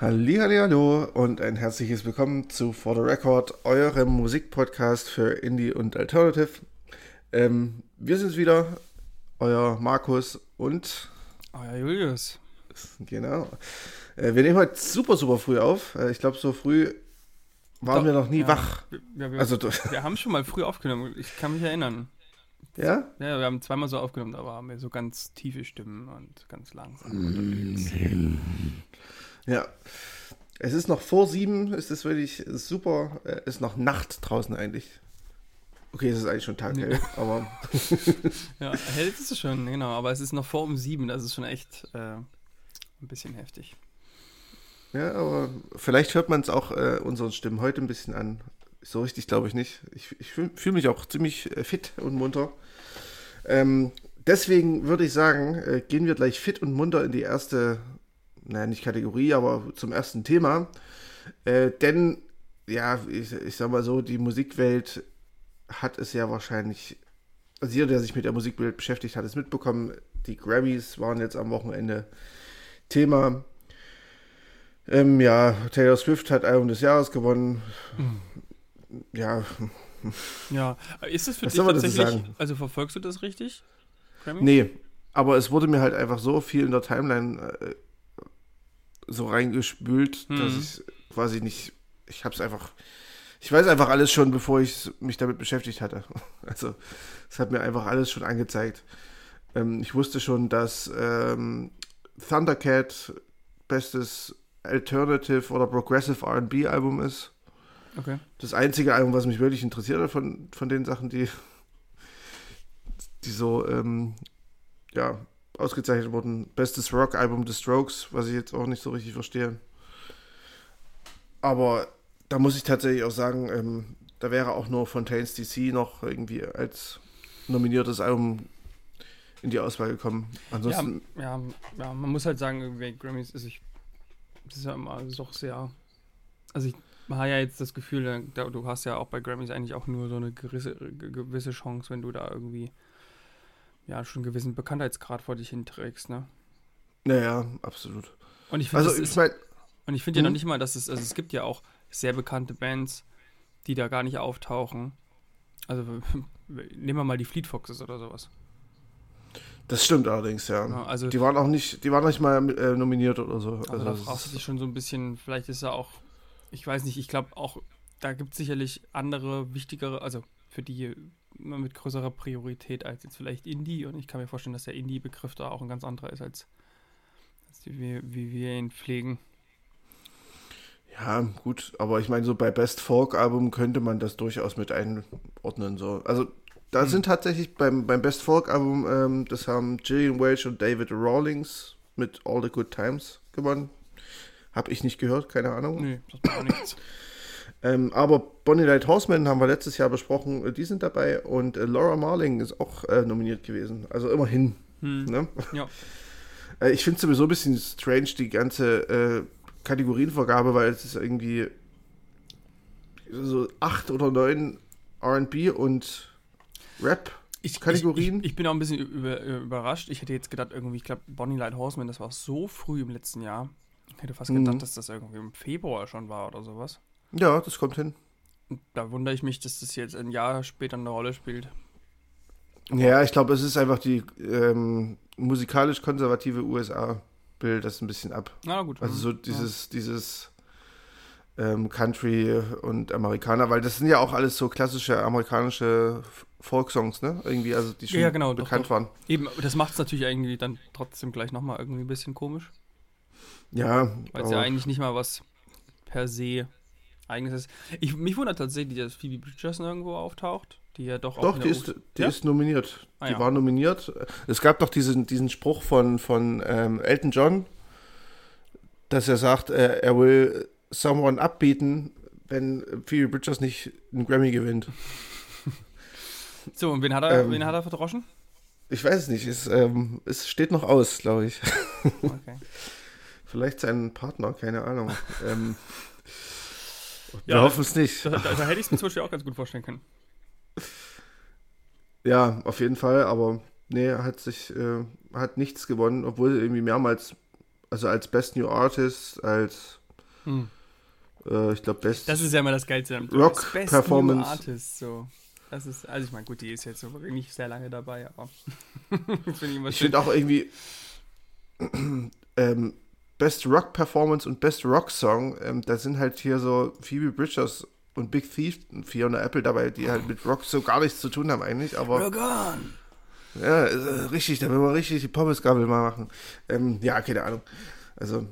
할리할리하뇨 und ein herzliches Willkommen zu For the Record, eurem Musikpodcast für Indie und Alternative. Ähm, wir sind wieder, euer Markus und euer Julius. Genau. Äh, wir nehmen heute super, super früh auf. Äh, ich glaube, so früh waren Doch, wir noch nie ja. wach. Wir, wir, also, wir haben schon mal früh aufgenommen, ich kann mich erinnern. Ja? Ja, wir haben zweimal so aufgenommen, aber haben wir so ganz tiefe Stimmen und ganz langsam. Ja. Es ist noch vor sieben, es ist wirklich super. Es ist noch Nacht draußen eigentlich. Okay, es ist eigentlich schon Tag, hell, aber. ja, hell ist es schon, genau, aber es ist noch vor um sieben, das ist schon echt äh, ein bisschen heftig. Ja, aber vielleicht hört man es auch äh, unseren Stimmen heute ein bisschen an. So richtig glaube ich nicht. Ich, ich fühle fühl mich auch ziemlich äh, fit und munter. Ähm, deswegen würde ich sagen, äh, gehen wir gleich fit und munter in die erste naja, nicht Kategorie, aber zum ersten Thema. Äh, denn, ja, ich, ich sag mal so, die Musikwelt hat es ja wahrscheinlich, also jeder, der sich mit der Musikwelt beschäftigt hat, es mitbekommen. Die Grammys waren jetzt am Wochenende Thema. Ähm, ja, Taylor Swift hat Album des Jahres gewonnen. Mhm. Ja. Ja, ist das für Was dich tatsächlich, also verfolgst du das richtig? Grammy? Nee, aber es wurde mir halt einfach so viel in der Timeline äh, so reingespült, hm. dass ich quasi nicht, ich habe es einfach, ich weiß einfach alles schon, bevor ich mich damit beschäftigt hatte. Also es hat mir einfach alles schon angezeigt. Ähm, ich wusste schon, dass ähm, Thundercat bestes Alternative oder Progressive RB Album ist. Okay. Das einzige Album, was mich wirklich interessiert von, von den Sachen, die, die so ähm, ja, ausgezeichnet wurden. Bestes Rock-Album des Strokes, was ich jetzt auch nicht so richtig verstehe. Aber da muss ich tatsächlich auch sagen, ähm, da wäre auch nur Fontaine's DC noch irgendwie als nominiertes Album in die Auswahl gekommen. Ansonsten. Ja, ja, ja man muss halt sagen, Grammys ist ich. Ist ja immer doch sehr. Also ich habe ja jetzt das Gefühl, du hast ja auch bei Grammys eigentlich auch nur so eine gewisse, gewisse Chance, wenn du da irgendwie ja schon einen gewissen Bekanntheitsgrad vor dich hinträgst, ne? Naja, absolut. Und ich finde also, ich mein, und ich finde ja noch hm? nicht mal, dass es, also es gibt ja auch sehr bekannte Bands, die da gar nicht auftauchen. Also nehmen wir mal die Fleet Foxes oder sowas. Das stimmt allerdings, ja. ja also, die waren auch nicht, die waren nicht mal äh, nominiert oder so. Also, also da brauchst du dich schon so ein bisschen, vielleicht ist er auch, ich weiß nicht, ich glaube auch, da gibt es sicherlich andere, wichtigere, also für die mit größerer Priorität als jetzt vielleicht Indie. Und ich kann mir vorstellen, dass der Indie-Begriff da auch ein ganz anderer ist, als, als die, wie, wir ihn pflegen. Ja, gut, aber ich meine, so bei Best Folk Album könnte man das durchaus mit einordnen. So. Also da hm. sind tatsächlich beim, beim Best Folk Album, ähm, das haben Gillian Welch und David Rawlings mit All the Good Times gewonnen. Hab ich nicht gehört, keine Ahnung. Nee, das war auch nichts. Ähm, aber Bonnie Light Horseman haben wir letztes Jahr besprochen, äh, die sind dabei und äh, Laura Marling ist auch äh, nominiert gewesen. Also immerhin. Hm. Ne? Ja. Äh, ich finde es sowieso ein bisschen strange, die ganze äh, Kategorienvergabe, weil es ist irgendwie so acht oder neun RB und Rap-Kategorien. Ich, ich, ich, bin auch ein bisschen über, überrascht. Ich hätte jetzt gedacht, irgendwie, ich glaube, Bonnie Light Horseman, das war so früh im letzten Jahr. Ich hätte fast gedacht, mhm. dass das irgendwie im Februar schon war oder sowas. Ja, das kommt hin. Da wundere ich mich, dass das jetzt ein Jahr später eine Rolle spielt. Ja, ich glaube, es ist einfach die ähm, musikalisch konservative USA bildet das ein bisschen ab. Na gut. Also so dieses, ja. dieses ähm, Country und Amerikaner, weil das sind ja auch alles so klassische amerikanische Folksongs, ne? Irgendwie, also die schon ja, genau, bekannt doch, doch. waren. Eben, das macht es natürlich irgendwie dann trotzdem gleich nochmal irgendwie ein bisschen komisch. Ja. Weil es ja eigentlich nicht mal was per se eigenes ist. Ich, mich wundert tatsächlich, dass Phoebe Bridgers irgendwo auftaucht, die ja doch auch. Doch, die, ist, die ja? ist nominiert. Ah, die ja. war nominiert. Es gab doch diesen, diesen Spruch von, von ähm, Elton John, dass er sagt, äh, er will Someone abbieten, wenn Phoebe Bridgers nicht einen Grammy gewinnt. So, und wen hat er, Ähm. wen hat er verdroschen? Ich weiß es nicht, es, ähm, es steht noch aus, glaube ich. Okay. Vielleicht sein Partner, keine Ahnung. ähm, wir Ja, hoffen es nicht. Da, da, da hätte ich es mir zum Beispiel auch ganz gut vorstellen können. Ja, auf jeden Fall, aber nee, hat sich, äh, hat nichts gewonnen, obwohl irgendwie mehrmals, also als Best New Artist, als, Hm. äh, ich glaube, Best. Das ist ja immer das Geilste. am Rock Best New Performance. Artist, so. Das ist, also ich meine, gut, die ist jetzt so wirklich nicht sehr lange dabei, aber das finde ich ich finde auch irgendwie ähm, Best Rock Performance und Best Rock Song, ähm, da sind halt hier so Phoebe Bridgers und Big Thief und Fiona Apple dabei, die halt mit Rock so gar nichts zu tun haben eigentlich, aber Rock on! ja, äh, richtig, da will man richtig die Pommesgabel mal machen. Ähm, ja, keine Ahnung. Also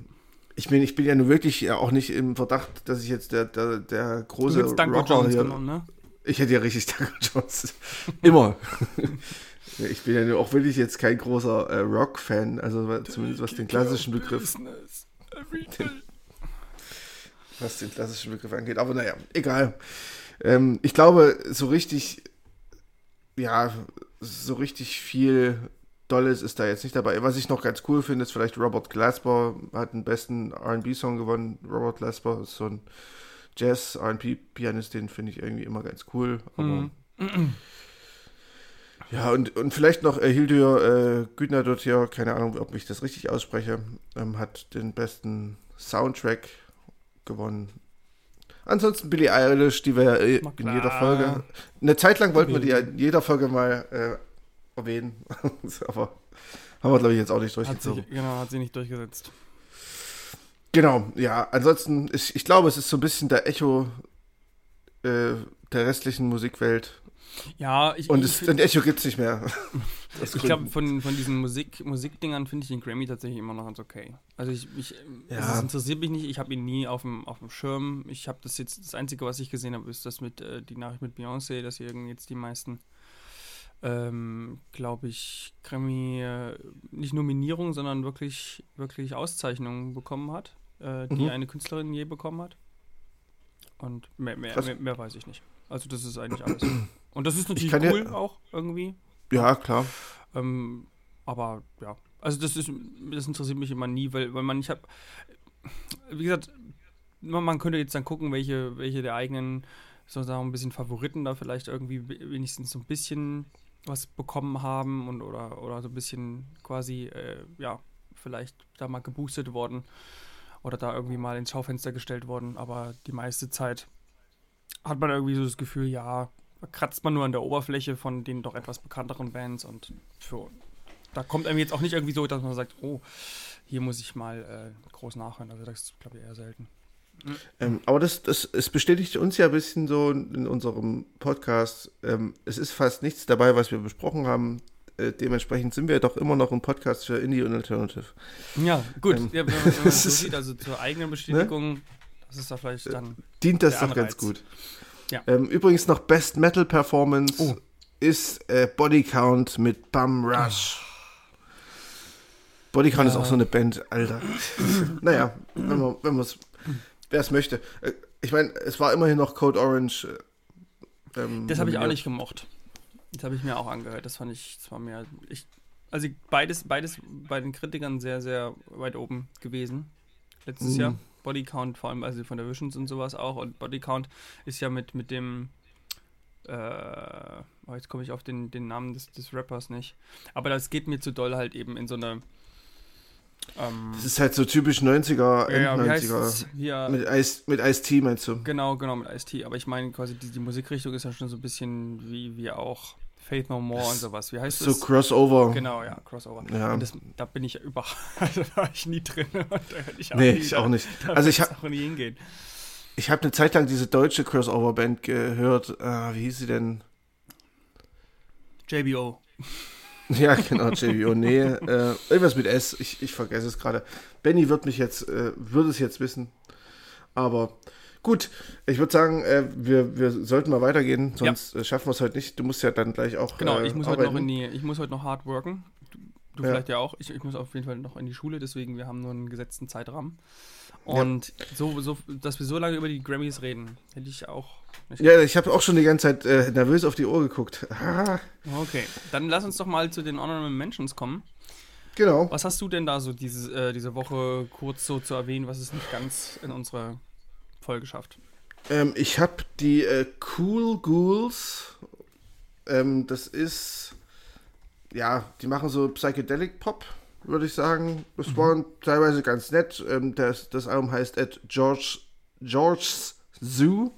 ich bin, ich bin ja nur wirklich auch nicht im Verdacht, dass ich jetzt der, der, der Du große hättest Danko Rocker Jones hier, genommen, ne? Ich hätte ja richtig Danko Jones. Immer. ich bin ja auch wirklich jetzt kein großer äh, Rock-Fan, also zumindest was den klassischen Begriff, day. was den klassischen Begriff angeht. Aber naja, egal. Ähm, ich glaube, so richtig, ja, so richtig viel Dolles ist da jetzt nicht dabei. Was ich noch ganz cool finde, ist vielleicht Robert Glasper hat den besten R&B-Song gewonnen. Robert Glasper ist so ein Jazz-R&B-Pianist, den finde ich irgendwie immer ganz cool. Aber Mhm. Ja, und, und vielleicht noch äh, Hildur äh, Güdner dort hier, keine Ahnung, ob ich das richtig ausspreche, ähm, hat den besten Soundtrack gewonnen. Ansonsten Billie Eilish, die wir ja äh, in jeder Folge. Eine Zeit lang wollten wir die ja in jeder Folge mal äh, erwähnen. Aber haben wir, glaube ich, jetzt auch nicht Hat durchgezogen. sich, genau, hat sie nicht durchgesetzt. Genau, ja, ansonsten, ist, ich glaube, es ist so ein bisschen der Echo äh, der restlichen Musikwelt. Ja, ich, Und ich, es, ein Echo gibt es nicht mehr. Ich glaube, von, von diesen Musik, Musikdingern finde ich den Grammy tatsächlich immer noch ganz okay. Also ich, ich Ja. es interessiert mich nicht, ich habe ihn nie auf dem, auf dem Schirm. Ich habe das jetzt, das Einzige, was ich gesehen habe, ist das mit, äh, die Nachricht mit Beyoncé, dass irgendwie jetzt die meisten, ähm, glaube ich, Grammy, äh, nicht Nominierungen, sondern wirklich, wirklich Auszeichnungen bekommen hat, äh, die Mhm. eine Künstlerin je bekommen hat. Und mehr, mehr, mehr, mehr weiß ich nicht. Also das ist eigentlich alles. Und das ist natürlich kann ja- cool auch irgendwie. Ja, klar. Ähm, aber ja, also das ist, das interessiert mich immer nie, weil, weil man, ich habe, wie gesagt, man, könnte jetzt dann gucken, welche, welche der eigenen, sozusagen ein bisschen Favoriten da vielleicht irgendwie we- wenigstens so ein bisschen was bekommen haben und oder, oder so ein bisschen quasi, äh, ja, vielleicht da mal geboostet worden oder da irgendwie mal ins Schaufenster gestellt worden, aber die meiste Zeit hat man irgendwie so das Gefühl, ja, kratzt man nur an der Oberfläche von den doch etwas bekannteren Bands und für, da kommt einem jetzt auch nicht irgendwie so, dass man sagt, oh, hier muss ich mal äh, groß nachhören. Also das ist, glaube ich, eher selten. Ähm, aber das, das, es bestätigt uns ja ein bisschen so in unserem Podcast. Ähm, es ist fast nichts dabei, was wir besprochen haben. Äh, dementsprechend sind wir doch immer noch ein Podcast für Indie und Alternative. Ja, gut. Ähm, ja, wenn man, wenn man das so ist- sieht, also zur eigenen Bestätigung, das ist da vielleicht dann. Dient das doch ganz gut. Ja. Ähm, übrigens noch Best Metal Performance Oh. ist äh, Body Count mit Bum Rush. Body Count ist Ja. auch so eine Band, Alter. naja, wenn man wenn man's, wer es möchte. Äh, ich meine, es war immerhin noch Code Orange. äh, ähm, Das habe ich auch nicht gemocht. Das habe ich mir auch angehört. Das fand ich, das war mir, ich, also beides, beides bei den Kritikern sehr, sehr weit oben gewesen. Letztes Mhm. Jahr. Body Count, vor allem also von der Visions und sowas auch. Und Body Count ist ja mit, mit dem, äh, oh, jetzt komme ich auf den, den Namen des, des Rappers nicht. Aber das geht mir zu doll halt eben in so eine, ähm, Das ist halt so typisch 90er, ja, ja, wie heißt 90er. es? Hier, Mit Ice, mit Ice-T meinst du? Genau, genau, mit Ice-T. Aber ich meine quasi, die, die Musikrichtung ist ja schon so ein bisschen wie, wie auch Faith No More und sowas. Wie heißt So das? Crossover. Genau, ja, Crossover. Ja. Das, da bin ich überhaupt, also da war ich nie drin. Und da hätte ich auch Nee, nie, ich auch nicht. Da Also ich wird's hab- auch nie hingehen. Ich habe eine Zeit lang diese deutsche Crossover-Band gehört. Ah, wie hieß sie denn? JBO. Ja, genau, JBO. Nee, äh, irgendwas mit S. Ich, ich vergesse es gerade. Benny wird mich jetzt, äh, würde es jetzt wissen. Aber gut, ich würde sagen, äh, wir, wir sollten mal weitergehen, sonst äh, schaffen wir es heute nicht. Du musst ja dann gleich auch. Genau, äh, ich muss heute arbeiten. noch in die, ich muss heute noch hard worken. Du, Du Ja. vielleicht ja auch. Ich, ich muss auf jeden Fall noch in die Schule, deswegen wir haben nur einen gesetzten Zeitrahmen. Und so, so, dass wir so lange über die Grammys reden, hätte ich auch nicht. Ja, ich habe auch schon die ganze Zeit äh, nervös auf die Uhr geguckt. Okay, dann lass uns doch mal zu den Honorable Mentions kommen. genau. Was hast du denn da so diese, äh, diese Woche kurz so zu erwähnen, was es nicht ganz in unsere Folge schafft? Ähm, ich habe die äh, Cool Ghouls. Ähm, das ist, ja, die machen so Psychedelic Pop, würde ich sagen. Das war teilweise ganz nett. Ähm, das, das Album heißt At George, George's Zoo.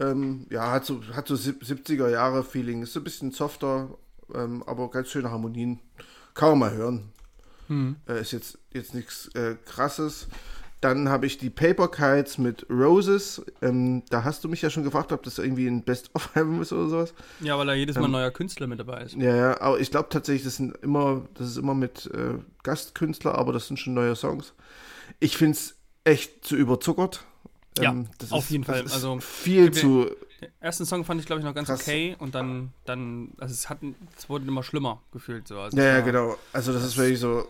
Ähm, ja, hat so, hat so sieb- 70er Jahre Feeling. Ist so ein bisschen softer, ähm, aber ganz schöne Harmonien. Kann man mal hören. Hm. Äh, ist jetzt, jetzt nichts äh, krasses. Dann habe ich die Paper Kites mit Roses. Ähm, da hast du mich ja schon gefragt, ob das irgendwie ein Best-of-Album ist oder sowas. Ja, weil da jedes Mal ein Ähm, neuer Künstler mit dabei ist. Ja, ja, aber ich glaube tatsächlich, das sind immer, das ist immer mit äh, Gastkünstler, aber das sind schon neue Songs. Ich finde es echt zu überzuckert. Ja, das auf ist, jeden das Fall. Also, viel zu. Den ersten Song fand ich, glaube ich, noch ganz Krass. okay und dann, dann, also es hat, es wurde immer schlimmer gefühlt so. Also Ja, ja, genau. Also das ist wirklich so.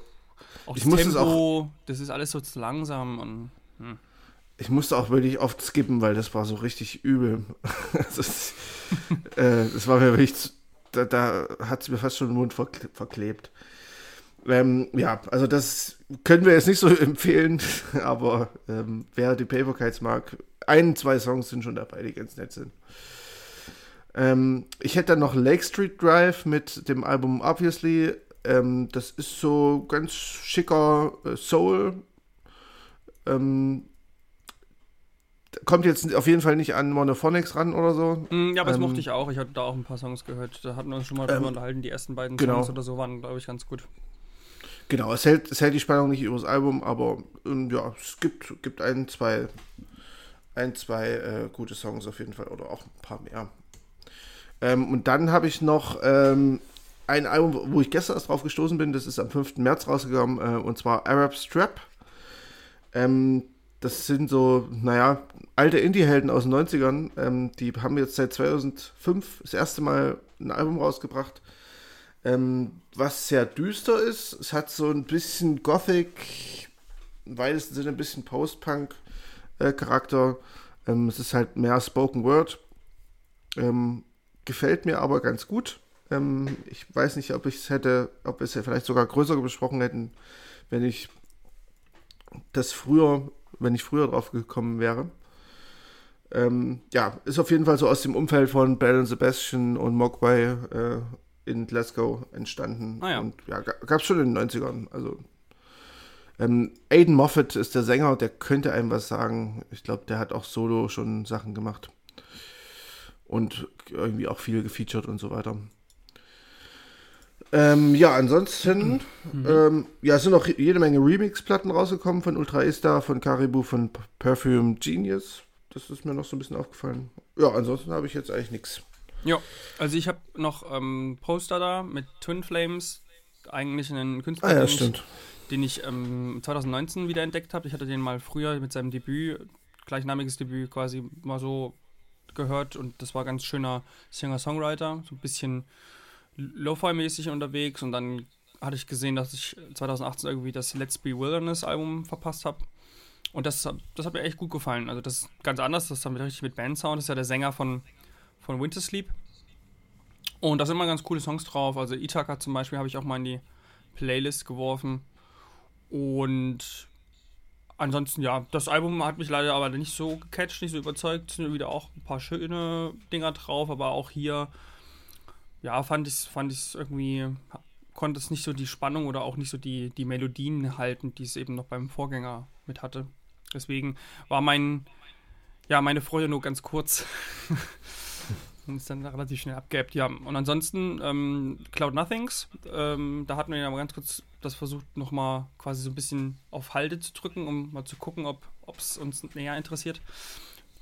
Auch Ich das muss es Tempo, das ist alles so zu langsam und hm. Ich musste auch wirklich oft skippen, weil das war so richtig übel. das, äh, das war mir wirklich, zu- da, da hat es mir fast schon den Mund verkle verklebt. Ähm, ja, also das können wir jetzt nicht so empfehlen, aber ähm, wer die Paper Kites mag, ein, zwei Songs sind schon dabei, die ganz nett sind. Ähm, ich hätte dann noch Lake Street Drive mit dem Album Obviously. Ähm, das ist so ganz schicker äh, Soul. Ähm, kommt jetzt auf jeden Fall nicht an Monophonics ran oder so. Hm, Ja, aber das Ähm, mochte ich auch. Ich hatte da auch ein paar Songs gehört. Da hatten wir uns schon mal Ähm, drüber unterhalten. Die ersten beiden genau. Songs oder so waren, glaube ich, ganz gut. Genau, es hält, es hält die Spannung nicht übers Album, aber ähm, ja, es gibt, gibt ein, zwei, ein, zwei äh, gute Songs auf jeden Fall oder auch ein paar mehr. Ähm, und dann habe ich noch ähm, ein Album, wo ich gestern erst drauf gestoßen bin, das ist am 5. März rausgekommen, äh, und zwar Arab Strap. Ähm, das sind so, naja, alte Indie-Helden aus den 90ern. Ähm, die haben jetzt seit 2005 das erste Mal ein Album rausgebracht, ähm, was sehr düster ist. Es hat so ein bisschen Gothic, im weitesten Sinne ein bisschen Post-Punk-Charakter. ähm, es ist halt mehr Spoken Word. Ähm, gefällt mir aber ganz gut. Ähm, ich weiß nicht, ob ich es hätte, ob wir es ja vielleicht sogar größer besprochen hätten, wenn ich das früher, wenn ich früher drauf gekommen wäre. Ähm, ja, ist auf jeden Fall so aus dem Umfeld von Bell and Sebastian und Mogwai äh, in Glasgow entstanden. Ah ja. Und ja, gab es schon in den 90ern. Also ähm, Aiden Moffat ist der Sänger, der könnte einem was sagen. Ich glaube, der hat auch solo schon Sachen gemacht. Und irgendwie auch viel gefeatured und so weiter. Ähm, ja, ansonsten, ähm, ja, es sind noch jede Menge Remix-Platten rausgekommen von Ultra Ista, von Caribou, von Perfume Genius. Das ist mir noch so ein bisschen aufgefallen. Ja, ansonsten habe ich jetzt eigentlich nichts. Ja, also ich habe noch ähm, Poster da mit Twin Flames. Eigentlich einen Künstler, Ah ja, den ich stimmt. den ich ähm, 2019 wieder entdeckt habe. Ich hatte den mal früher mit seinem Debüt, gleichnamiges Debüt quasi mal so gehört und das war ganz schöner Singer-Songwriter, so ein bisschen Lo-Fi-mäßig unterwegs und dann hatte ich gesehen, dass ich 2018 irgendwie das Let's Be Wilderness Album verpasst habe. Und das, das hat mir echt gut gefallen. Also das ist ganz anders, das ist dann richtig mit Bandsound. Das ist ja der Sänger von, von Winter. Und da sind immer ganz coole Songs drauf. Also Ithaka zum Beispiel habe ich auch mal in die Playlist geworfen. Und ansonsten, ja, das Album hat mich leider aber nicht so gecatcht, nicht so überzeugt. Es sind wieder auch ein paar schöne Dinger drauf, aber auch hier, ja, fand ich es fand ich's irgendwie, konnte es nicht so die Spannung oder auch nicht so die, die Melodien halten, die es eben noch beim Vorgänger mit hatte. Deswegen war mein, ja, meine Freude nur ganz kurz. Und ist dann relativ schnell abgeappt, ja. Und ansonsten, ähm, Cloud Nothings, ähm, da hatten wir ja mal ganz kurz das versucht, nochmal quasi so ein bisschen auf Halde zu drücken, um mal zu gucken, ob es uns näher interessiert.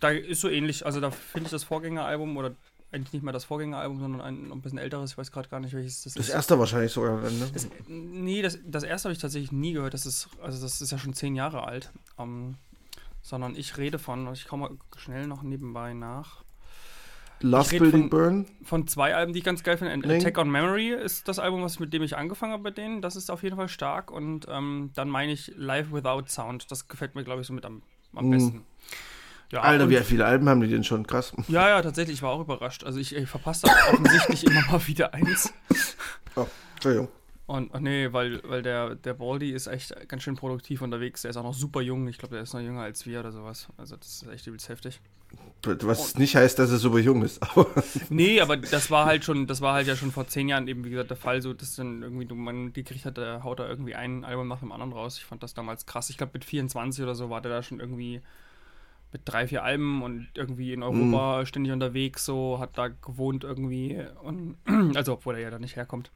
Da ist so ähnlich, also da finde ich das Vorgängeralbum oder eigentlich nicht mal das Vorgängeralbum, sondern ein, ein bisschen älteres, ich weiß gerade gar nicht, welches das, Das ist. erste wahrscheinlich sogar. Ne? Das, nee, das, das erste habe ich tatsächlich nie gehört. Das ist, also das ist ja schon zehn Jahre alt. Ähm, sondern ich rede von, ich komme mal schnell noch nebenbei nach. Love Building Burn. Von zwei Alben, die ich ganz geil finde. Attack on Memory ist das Album, was mit dem ich angefangen habe bei denen. Das ist auf jeden Fall stark. Und ähm, dann meine ich Live Without Sound. Das gefällt mir, glaube ich, so mit am, am mm. besten. Ja, Alter, wie viele Alben haben die denn schon? Krass. Ja, ja, tatsächlich. Ich war auch überrascht. Also ich, ich verpasse offensichtlich immer mal wieder eins. Oh, Entschuldigung. Und ach nee, weil, weil der, der Baldi ist echt ganz schön produktiv unterwegs. Der ist auch noch super jung. Ich glaube, der ist noch jünger als wir oder sowas. Also das ist echt übelst heftig. Was und, nicht heißt, dass er super jung ist. Aber nee, aber das war halt schon, das war halt ja schon vor zehn Jahren eben, wie gesagt, der Fall, so dass dann irgendwie man gekriegt hat, der haut da irgendwie ein Album nach dem anderen raus. Ich fand das damals krass. Ich glaube, mit 24 oder so war der da schon irgendwie mit drei, vier Alben und irgendwie in Europa mm. ständig unterwegs, so, hat da gewohnt irgendwie. Und, also, obwohl er ja da nicht herkommt.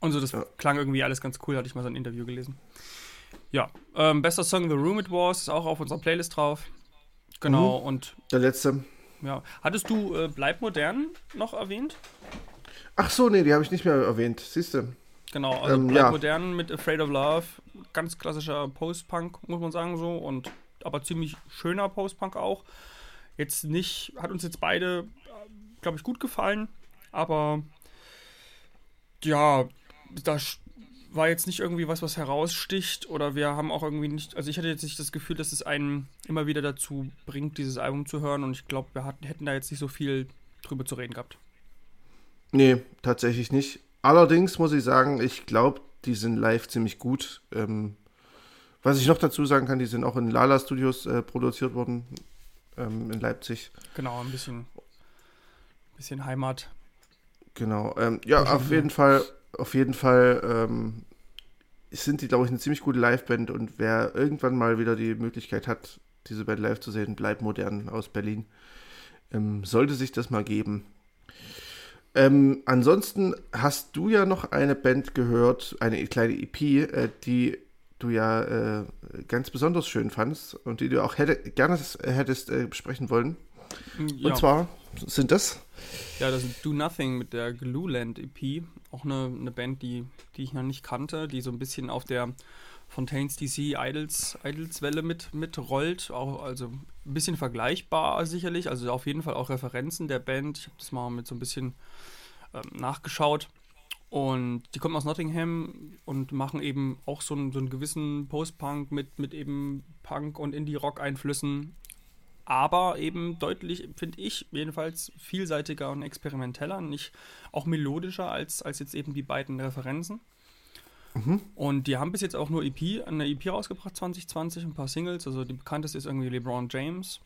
Und so, das ja. klang irgendwie alles ganz cool, hatte ich mal so ein Interview gelesen. Ja, ähm, bester Song The Room It Was ist auch auf unserer Playlist drauf. Genau, mhm. und. Der letzte. Ja. Hattest du äh, Bleib modern noch erwähnt? Ach so, nee, die habe ich nicht mehr erwähnt. Siehst du. Genau, also ähm, Bleib ja. modern mit Afraid of Love. Ganz klassischer Post-Punk, muss man sagen so. Und aber ziemlich schöner Post-Punk auch. Jetzt nicht, hat uns jetzt beide, glaube ich, gut gefallen. Aber ja, da war jetzt nicht irgendwie was, was heraussticht oder wir haben auch irgendwie nicht, also ich hatte jetzt nicht das Gefühl, dass es einen immer wieder dazu bringt, dieses Album zu hören und ich glaube, wir hatten, hätten da jetzt nicht so viel drüber zu reden gehabt. Nee, tatsächlich nicht. Allerdings muss ich sagen, ich glaube, die sind live ziemlich gut. Ähm, was ich noch dazu sagen kann, die sind auch in Lala Studios äh, produziert worden ähm, in Leipzig. Genau, ein bisschen, bisschen Heimat. Genau. Ähm, ja, auf jeden Fall, auf jeden Fall ähm, sind die, glaube ich, eine ziemlich gute Liveband und wer irgendwann mal wieder die Möglichkeit hat, diese Band live zu sehen, bleibt modern aus Berlin. Ähm, sollte sich das mal geben. Ähm, ansonsten hast du ja noch eine Band gehört, eine kleine EP, äh, die du ja äh, ganz besonders schön fandst und die du auch hätte, gerne hättest äh, besprechen wollen. Ja. Und zwar sind das? Ja, das ist Do Nothing mit der Glueland EP. Auch eine, eine Band, die, die ich noch nicht kannte, die so ein bisschen auf der Fontaines DC Idols, Idols Welle mit, mitrollt. Auch, also ein bisschen vergleichbar sicherlich. Also auf jeden Fall auch Referenzen der Band. Ich habe das mal mit so ein bisschen ähm, nachgeschaut. Und die kommen aus Nottingham und machen eben auch so einen, so einen gewissen Post-Punk mit, mit eben Punk- und Indie-Rock-Einflüssen aber eben deutlich, finde ich, jedenfalls vielseitiger und experimenteller, nicht auch melodischer als, als jetzt eben die beiden Referenzen. Mhm. Und die haben bis jetzt auch nur EP, eine EP rausgebracht 2020, ein paar Singles, also die bekannteste ist irgendwie LeBron James.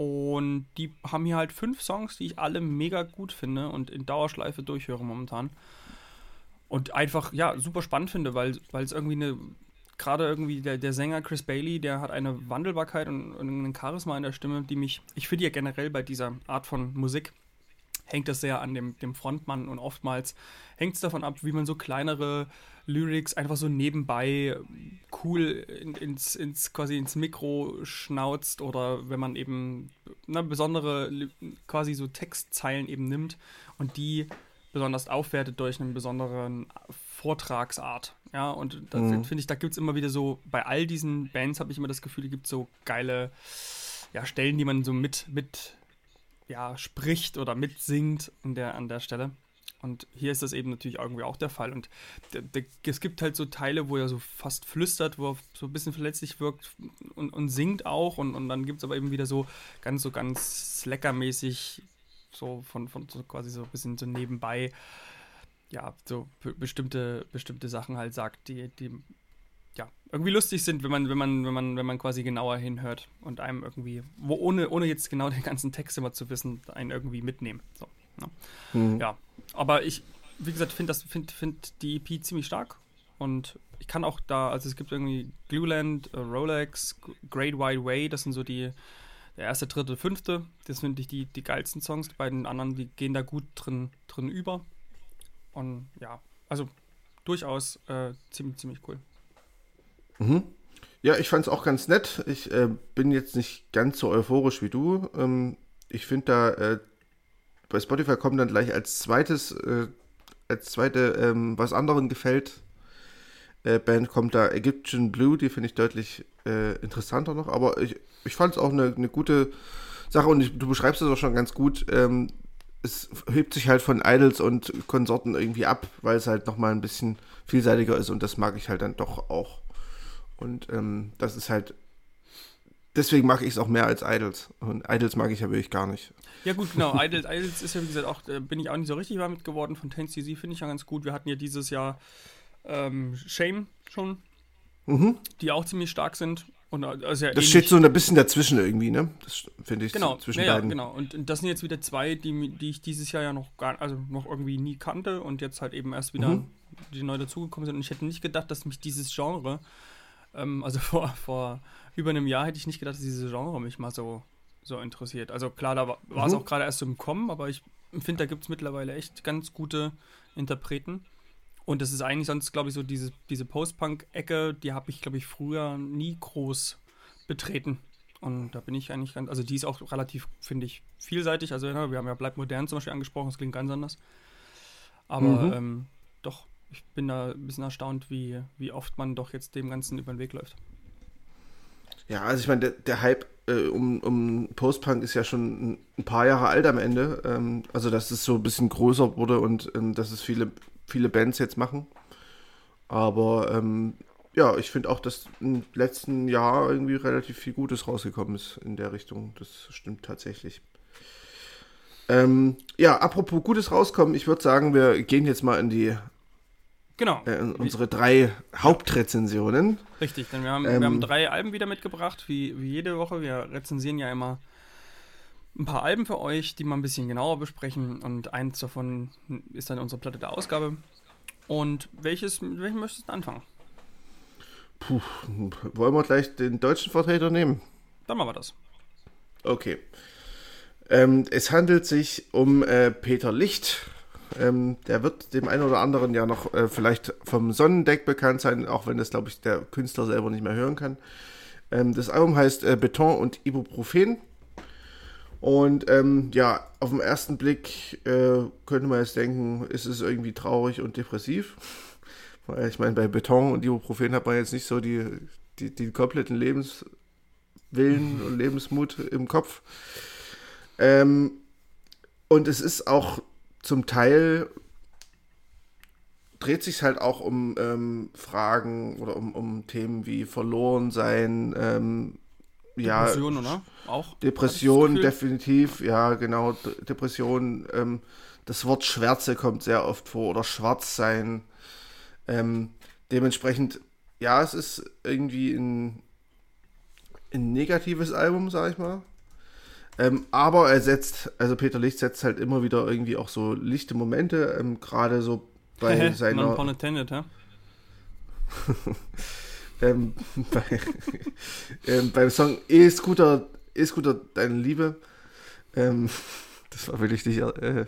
Und die haben hier halt fünf Songs, die ich alle mega gut finde und in Dauerschleife durchhöre momentan. Und einfach, ja, super spannend finde, weil es irgendwie eine gerade irgendwie der, der Sänger Chris Bailey, der hat eine Wandelbarkeit und, und ein Charisma in der Stimme, die mich, ich finde ja generell bei dieser Art von Musik, hängt das sehr an dem, dem Frontmann und oftmals hängt es davon ab, wie man so kleinere Lyrics einfach so nebenbei cool in, ins, ins, quasi ins Mikro schnauzt oder wenn man eben na, besondere quasi so Textzeilen eben nimmt und die besonders aufwertet durch einen besonderen Vortragsart. Ja, und da mhm. finde ich, da gibt es immer wieder so, bei all diesen Bands habe ich immer das Gefühl, es gibt so geile ja, Stellen, die man so mit, mit ja, spricht oder mitsingt an der, an der Stelle. Und hier ist das eben natürlich irgendwie auch der Fall. Und es gibt halt so Teile, wo er so fast flüstert, wo er so ein bisschen verletzlich wirkt und, und singt auch. Und, und dann gibt es aber eben wieder so ganz, so ganz sleckermäßig, so von, von so quasi so ein bisschen so nebenbei ja, so bestimmte, bestimmte Sachen halt sagt, die, die ja, irgendwie lustig sind, wenn man, wenn man, wenn man, wenn man quasi genauer hinhört und einem irgendwie, wo ohne, ohne jetzt genau den ganzen Text immer zu wissen, einen irgendwie mitnehmen. So, ne? mhm. Ja. Aber ich, wie gesagt, finde das, finde find die EP ziemlich stark und ich kann auch da, also es gibt irgendwie Glueland, uh, Rolex, Great Wide Way, das sind so die, der erste, dritte, fünfte, das finde ich die, die geilsten Songs. Die beiden anderen, die gehen da gut drin, drin über. Und ja, also durchaus äh, ziemlich, ziemlich cool. Mhm. Ja, ich fand es auch ganz nett. Ich äh, bin jetzt nicht ganz so euphorisch wie du. Ähm, ich finde da, äh, bei Spotify kommt dann gleich als zweites, äh, als zweite, ähm, was anderen gefällt, äh, Band kommt da Egyptian Blue, die finde ich deutlich äh, interessanter noch. Aber ich, ich fand es auch eine, eine gute Sache und ich, du beschreibst es auch schon ganz gut. Ähm, es hebt sich halt von Idols und Konsorten irgendwie ab, weil es halt nochmal ein bisschen vielseitiger ist und das mag ich halt dann doch auch. Und ähm, das ist halt. Deswegen mag ich es auch mehr als Idols. Und Idols mag ich ja wirklich gar nicht. Ja, gut, genau. Idols, Idols ist ja, wie gesagt, auch, äh, bin ich auch nicht so richtig warm mit geworden. Von 10cc finde ich ja ganz gut. Wir hatten ja dieses Jahr ähm, Shame schon, Mhm. die auch ziemlich stark sind. Und, äh, also ja Das ähnlich- steht so ein bisschen dazwischen irgendwie, ne? Das finde ich Genau, so zwischen ja, ja, beiden. genau. Und, und das sind jetzt wieder zwei, die, die ich dieses Jahr ja noch gar, also noch irgendwie nie kannte und jetzt halt eben erst wieder Mhm. die neu dazugekommen sind. Und ich hätte nicht gedacht, dass mich dieses Genre, ähm, also vor, vor über einem Jahr hätte ich nicht gedacht, dass dieses Genre mich mal so, so interessiert. Also klar, da war es Mhm. auch gerade erst so im Kommen, aber ich finde, da gibt es mittlerweile echt ganz gute Interpreten. Und das ist eigentlich sonst, glaube ich, so diese, diese Post-Punk-Ecke, die habe ich, glaube ich, früher nie groß betreten. Und da bin ich eigentlich ganz, also die ist auch relativ, finde ich, vielseitig. Also ja, wir haben ja Bleib modern zum Beispiel angesprochen, das klingt ganz anders. Aber Mhm. ähm, doch, ich bin da ein bisschen erstaunt, wie, wie oft man doch jetzt dem Ganzen über den Weg läuft. Ja, also ich meine, der, der Hype äh, um, um Post-Punk ist ja schon ein, paar Jahre alt am Ende. Ähm, also, dass es so ein bisschen größer wurde und ähm, dass es viele, viele Bands jetzt machen. Aber ähm, ja, ich finde auch, dass im letzten Jahr irgendwie relativ viel Gutes rausgekommen ist in der Richtung. Das stimmt tatsächlich. Ähm, ja, apropos Gutes rauskommen, ich würde sagen, wir gehen jetzt mal in die Genau, äh, unsere drei Hauptrezensionen. richtig. Denn wir haben, Ähm, wir haben drei Alben wieder mitgebracht, wie, wie jede Woche. Wir rezensieren ja immer ein paar Alben für euch, die wir ein bisschen genauer besprechen. Und eins davon ist dann unsere Platte der Ausgabe. Und welches, mit welchem möchtest du anfangen? Puh, wollen wir gleich den deutschen Vertreter nehmen? Dann machen wir das. Okay. Ähm, es handelt sich um äh, Peter Licht. Ähm, der wird dem einen oder anderen ja noch äh, vielleicht vom Sonnendeck bekannt sein, auch wenn das, glaube ich, der Künstler selber nicht mehr hören kann. Ähm, das Album heißt äh, Beton und Ibuprofen. Und ähm, ja, auf den ersten Blick äh, könnte man jetzt denken, ist es irgendwie traurig und depressiv. Weil ich meine, bei Beton und Ibuprofen hat man jetzt nicht so die, die, die kompletten Lebenswillen und Lebensmut im Kopf. Ähm, und es ist auch zum Teil dreht sich halt auch um ähm, Fragen oder um, um Themen wie verloren sein, ähm, ja, Depression, oder? Auch? Depression, definitiv, ja, genau. Depression, ähm, das Wort Schwärze kommt sehr oft vor oder schwarz sein. Ähm, dementsprechend, ja, es ist irgendwie ein, ein negatives Album, sag ich mal. Ähm, aber er setzt, also Peter Licht setzt halt immer wieder irgendwie auch so lichte Momente, ähm, gerade so bei Non seiner. pun intended, hä? ähm, bei, ähm, beim Song E-Scooter, E-Scooter, deine Liebe. Ähm, das war wirklich nicht, äh, äh,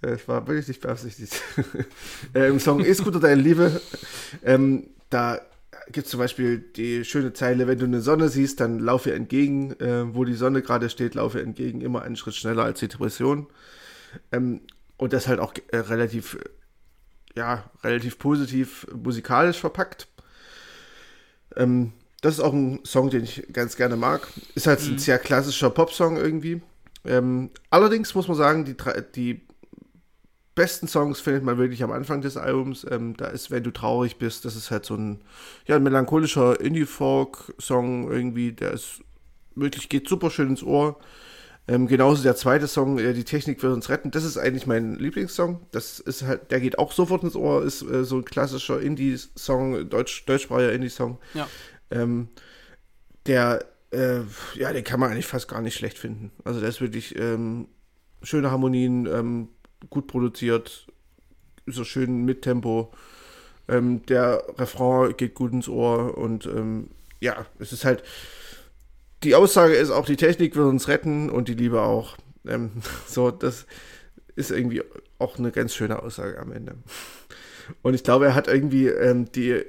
das war wirklich nicht beabsichtigt. äh, Im Song E-Scooter, deine Liebe, ähm, da gibt es zum Beispiel die schöne Zeile, wenn du eine Sonne siehst, dann laufe ihr entgegen, äh, wo die Sonne gerade steht, laufe ihr entgegen, immer einen Schritt schneller als die Depression. Ähm, und das halt auch äh, relativ, ja, relativ positiv musikalisch verpackt. Ähm, das ist auch ein Song, den ich ganz gerne mag. Ist halt ein sehr klassischer Popsong irgendwie. Ähm, allerdings muss man sagen, die, die besten Songs findet man wirklich am Anfang des Albums. Ähm, da ist, wenn du traurig bist, das ist halt so ein, ja, ein melancholischer Indie-Folk-Song irgendwie. Der ist wirklich, geht super schön ins Ohr. Ähm, genauso der zweite Song, äh, Die Technik wird uns retten. Das ist eigentlich mein Lieblingssong. Das ist halt, der geht auch sofort ins Ohr. Ist äh, so ein klassischer Indie-Song, deutsch, deutschsprachiger Indie-Song. Ja. Ähm, der, äh, ja, den kann man eigentlich fast gar nicht schlecht finden. Also der ist wirklich ähm, schöne Harmonien, ähm, gut produziert, so schön mit Tempo. Ähm, der Refrain geht gut ins Ohr und ähm, ja, es ist halt. Die Aussage ist auch, die Technik wird uns retten und die Liebe auch. Ähm, so, das ist irgendwie auch eine ganz schöne Aussage am Ende. Und ich glaube, er hat irgendwie ähm, die,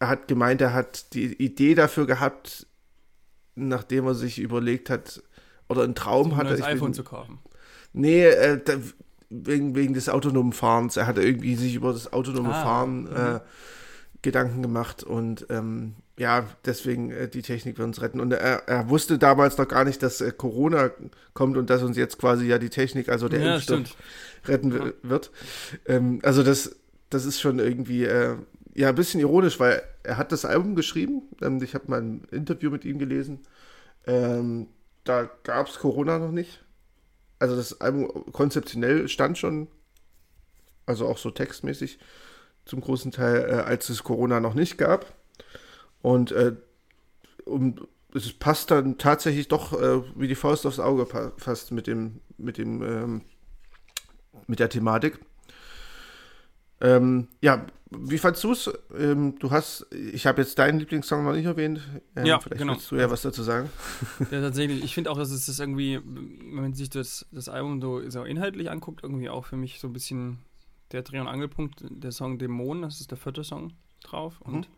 er hat gemeint, er hat die Idee dafür gehabt, nachdem er sich überlegt hat, oder einen Traum ein hatte. ich iPhone bin- zu kaufen. Nee, äh, da, wegen, wegen des autonomen Fahrens. Er hatte irgendwie sich über das autonome Ah, Fahren mhm. äh, Gedanken gemacht und ähm, ja, deswegen äh, die Technik wird uns retten. Und er, er, wusste damals noch gar nicht, dass äh, Corona kommt und dass uns jetzt quasi ja die Technik, also der ja, Impfstoff, stimmt. retten ja. wird. Ähm, also das, das ist schon irgendwie äh, ja ein bisschen ironisch, weil er hat das Album geschrieben. Ähm, ich habe mal ein Interview mit ihm gelesen. Ähm, da gab es Corona noch nicht. Also das Album konzeptionell stand schon, also auch so textmäßig zum großen Teil, äh, als es Corona noch nicht gab. Und äh, um, es passt dann tatsächlich doch äh, wie die Faust aufs Auge fast mit dem, mit dem, ähm, mit der Thematik. Ähm, ja, wie fandst du es? Ähm, du hast, ich habe jetzt deinen Lieblingssong noch nicht erwähnt. Ähm, ja, vielleicht genau. willst du ja was dazu sagen. Ja, tatsächlich. Ich finde auch, dass es das irgendwie, wenn man sich das, das Album so, so inhaltlich anguckt, irgendwie auch für mich so ein bisschen der Dreh- und Angelpunkt, der Song Dämonen, das ist der vierte Song drauf. Mhm. Und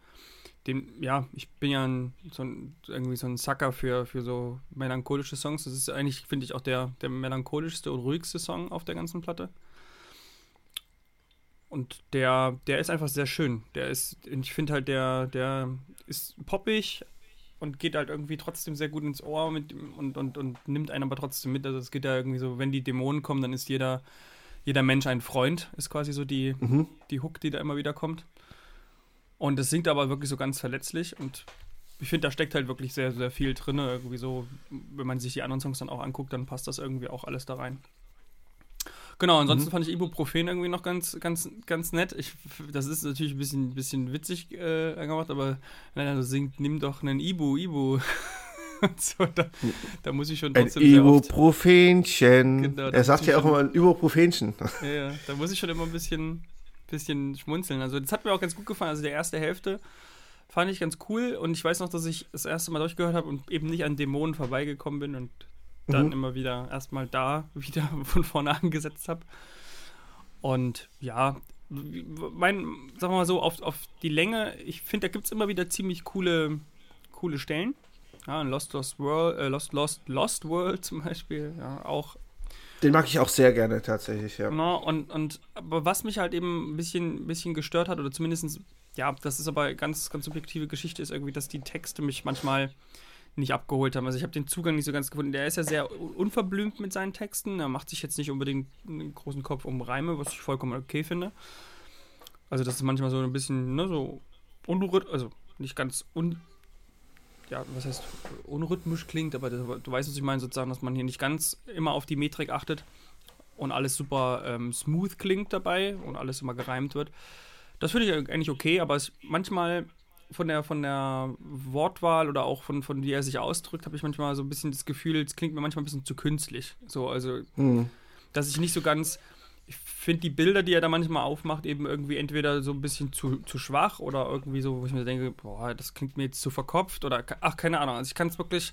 dem, ja, ich bin ja ein, so ein, irgendwie so ein Sucker für, für so melancholische Songs. Das ist eigentlich, finde ich, auch der, der melancholischste und ruhigste Song auf der ganzen Platte. Und der, der ist einfach sehr schön. Der ist, ich finde halt, der, der ist poppig und geht halt irgendwie trotzdem sehr gut ins Ohr mit, und, und, und nimmt einen aber trotzdem mit. Also es geht ja irgendwie so, wenn die Dämonen kommen, dann ist jeder, jeder Mensch ein Freund, ist quasi so die, mhm. die Hook, die da immer wieder kommt. Und es singt aber wirklich so ganz verletzlich und ich finde, da steckt halt wirklich sehr, sehr viel drin. Irgendwie so, wenn man sich die anderen Songs dann auch anguckt, dann passt das irgendwie auch alles da rein. Genau, ansonsten mhm. fand ich Ibuprofen irgendwie noch ganz, ganz, ganz nett. Ich, das ist natürlich ein bisschen, bisschen witzig äh, gemacht, aber wenn er singt, nimm doch einen Ibu, Ibu. so, da, da, muss ich schon trotzdem ein Ibuprofenchen. Genau, er sagt ja auch immer ein Ibuprofenchen. Ja, ja, da muss ich schon immer ein bisschen, bisschen schmunzeln. Also das hat mir auch ganz gut gefallen. Also die erste Hälfte fand ich ganz cool und ich weiß noch, dass ich das erste Mal durchgehört habe und eben nicht an Dämonen vorbeigekommen bin und dann mhm. immer wieder erstmal da wieder von vorne angesetzt habe. Und ja, mein, sagen wir mal so, auf, auf die Länge, ich finde, da gibt es immer wieder ziemlich coole, coole Stellen. Ja, Lost Lost World, äh, Lost Lost Lost World zum Beispiel, ja, auch. Den mag ich auch sehr gerne tatsächlich, ja. Genau, und, und aber was mich halt eben ein bisschen, bisschen gestört hat, oder zumindest, ja, das ist aber ganz, ganz subjektive Geschichte, ist irgendwie, dass die Texte mich manchmal nicht abgeholt haben. Also ich habe den Zugang nicht so ganz gefunden. Der ist ja sehr unverblümt mit seinen Texten. Er macht sich jetzt nicht unbedingt einen großen Kopf um Reime, was ich vollkommen okay finde. Also das ist manchmal so ein bisschen, ne, so unrhythmisch, also nicht ganz un ja, was heißt unrhythmisch klingt, aber das, du weißt, was ich meine, sozusagen, dass man hier nicht ganz immer auf die Metrik achtet und alles super ähm, smooth klingt dabei und alles immer gereimt wird. Das finde ich eigentlich okay, aber es manchmal von der, von der Wortwahl oder auch von, von wie er sich ausdrückt, habe ich manchmal so ein bisschen das Gefühl, es klingt mir manchmal ein bisschen zu künstlich. So, also, mhm. dass ich nicht so ganz. Ich finde die Bilder, die er da manchmal aufmacht, eben irgendwie entweder so ein bisschen zu, zu schwach oder irgendwie so, wo ich mir denke, boah, das klingt mir jetzt zu verkopft oder ach, keine Ahnung. Also ich kann es wirklich.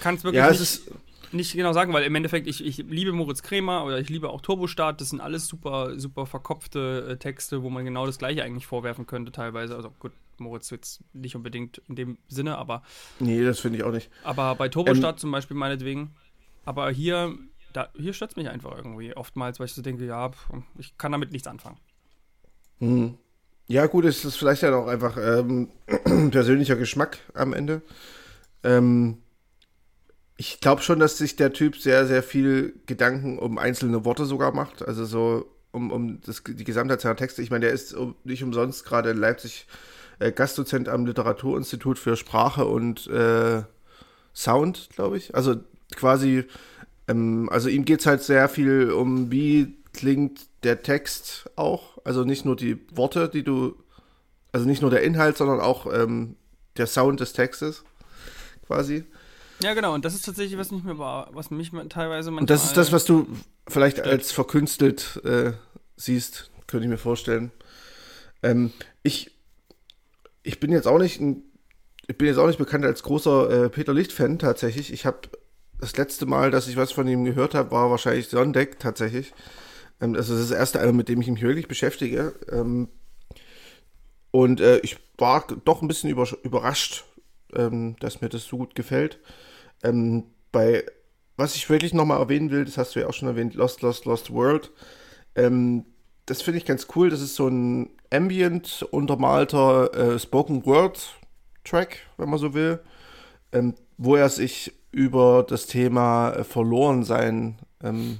kann es wirklich ja, nicht, es ist nicht genau sagen, weil im Endeffekt, ich, ich liebe Moritz Kremer oder ich liebe auch Turbostart. Das sind alles super, super verkopfte äh, Texte, wo man genau das Gleiche eigentlich vorwerfen könnte, teilweise. Also gut, Moritz jetzt nicht unbedingt in dem Sinne, aber. Nee, das finde ich auch nicht. Aber bei Turbostart ähm, zum Beispiel meinetwegen. Aber hier, da, hier stört es mich einfach irgendwie oftmals, weil ich so denke, ja, ich kann damit nichts anfangen. Mhm. Ja, gut, es ist vielleicht ja auch einfach ähm, persönlicher Geschmack am Ende. Ähm, ich glaube schon, dass sich der Typ sehr, sehr viel Gedanken um einzelne Worte sogar macht. Also so um, um das, die Gesamtheit seiner Texte. Ich meine, der ist nicht umsonst gerade in Leipzig äh, Gastdozent am Literaturinstitut für Sprache und äh, Sound, glaube ich. Also quasi, ähm, also ihm geht es halt sehr viel um, wie klingt der Text auch. Also nicht nur die Worte, die du, also nicht nur der Inhalt, sondern auch ähm, der Sound des Textes quasi. Ja, genau, und das ist tatsächlich, was, nicht mehr war, was mich teilweise manchmal. Und das ist das, was du vielleicht stört. als verkünstelt äh, siehst, könnte ich mir vorstellen. Ähm, ich, ich bin jetzt auch nicht ein, ich bin jetzt auch nicht bekannt als großer äh, Peter Licht-Fan tatsächlich. Ich habe das letzte Mal, dass ich was von ihm gehört habe, war wahrscheinlich Sondeck tatsächlich. Ähm, das ist das erste Album, mit dem ich mich wirklich beschäftige. Ähm, und äh, ich war doch ein bisschen überrascht, ähm, dass mir das so gut gefällt. Ähm, bei, was ich wirklich nochmal erwähnen will, das hast du ja auch schon erwähnt, Lost, Lost, Lost World. Ähm, das finde ich ganz cool. Das ist so ein ambient untermalter äh, Spoken Word Track, wenn man so will, ähm, wo er sich über das Thema äh, Verlorensein ähm,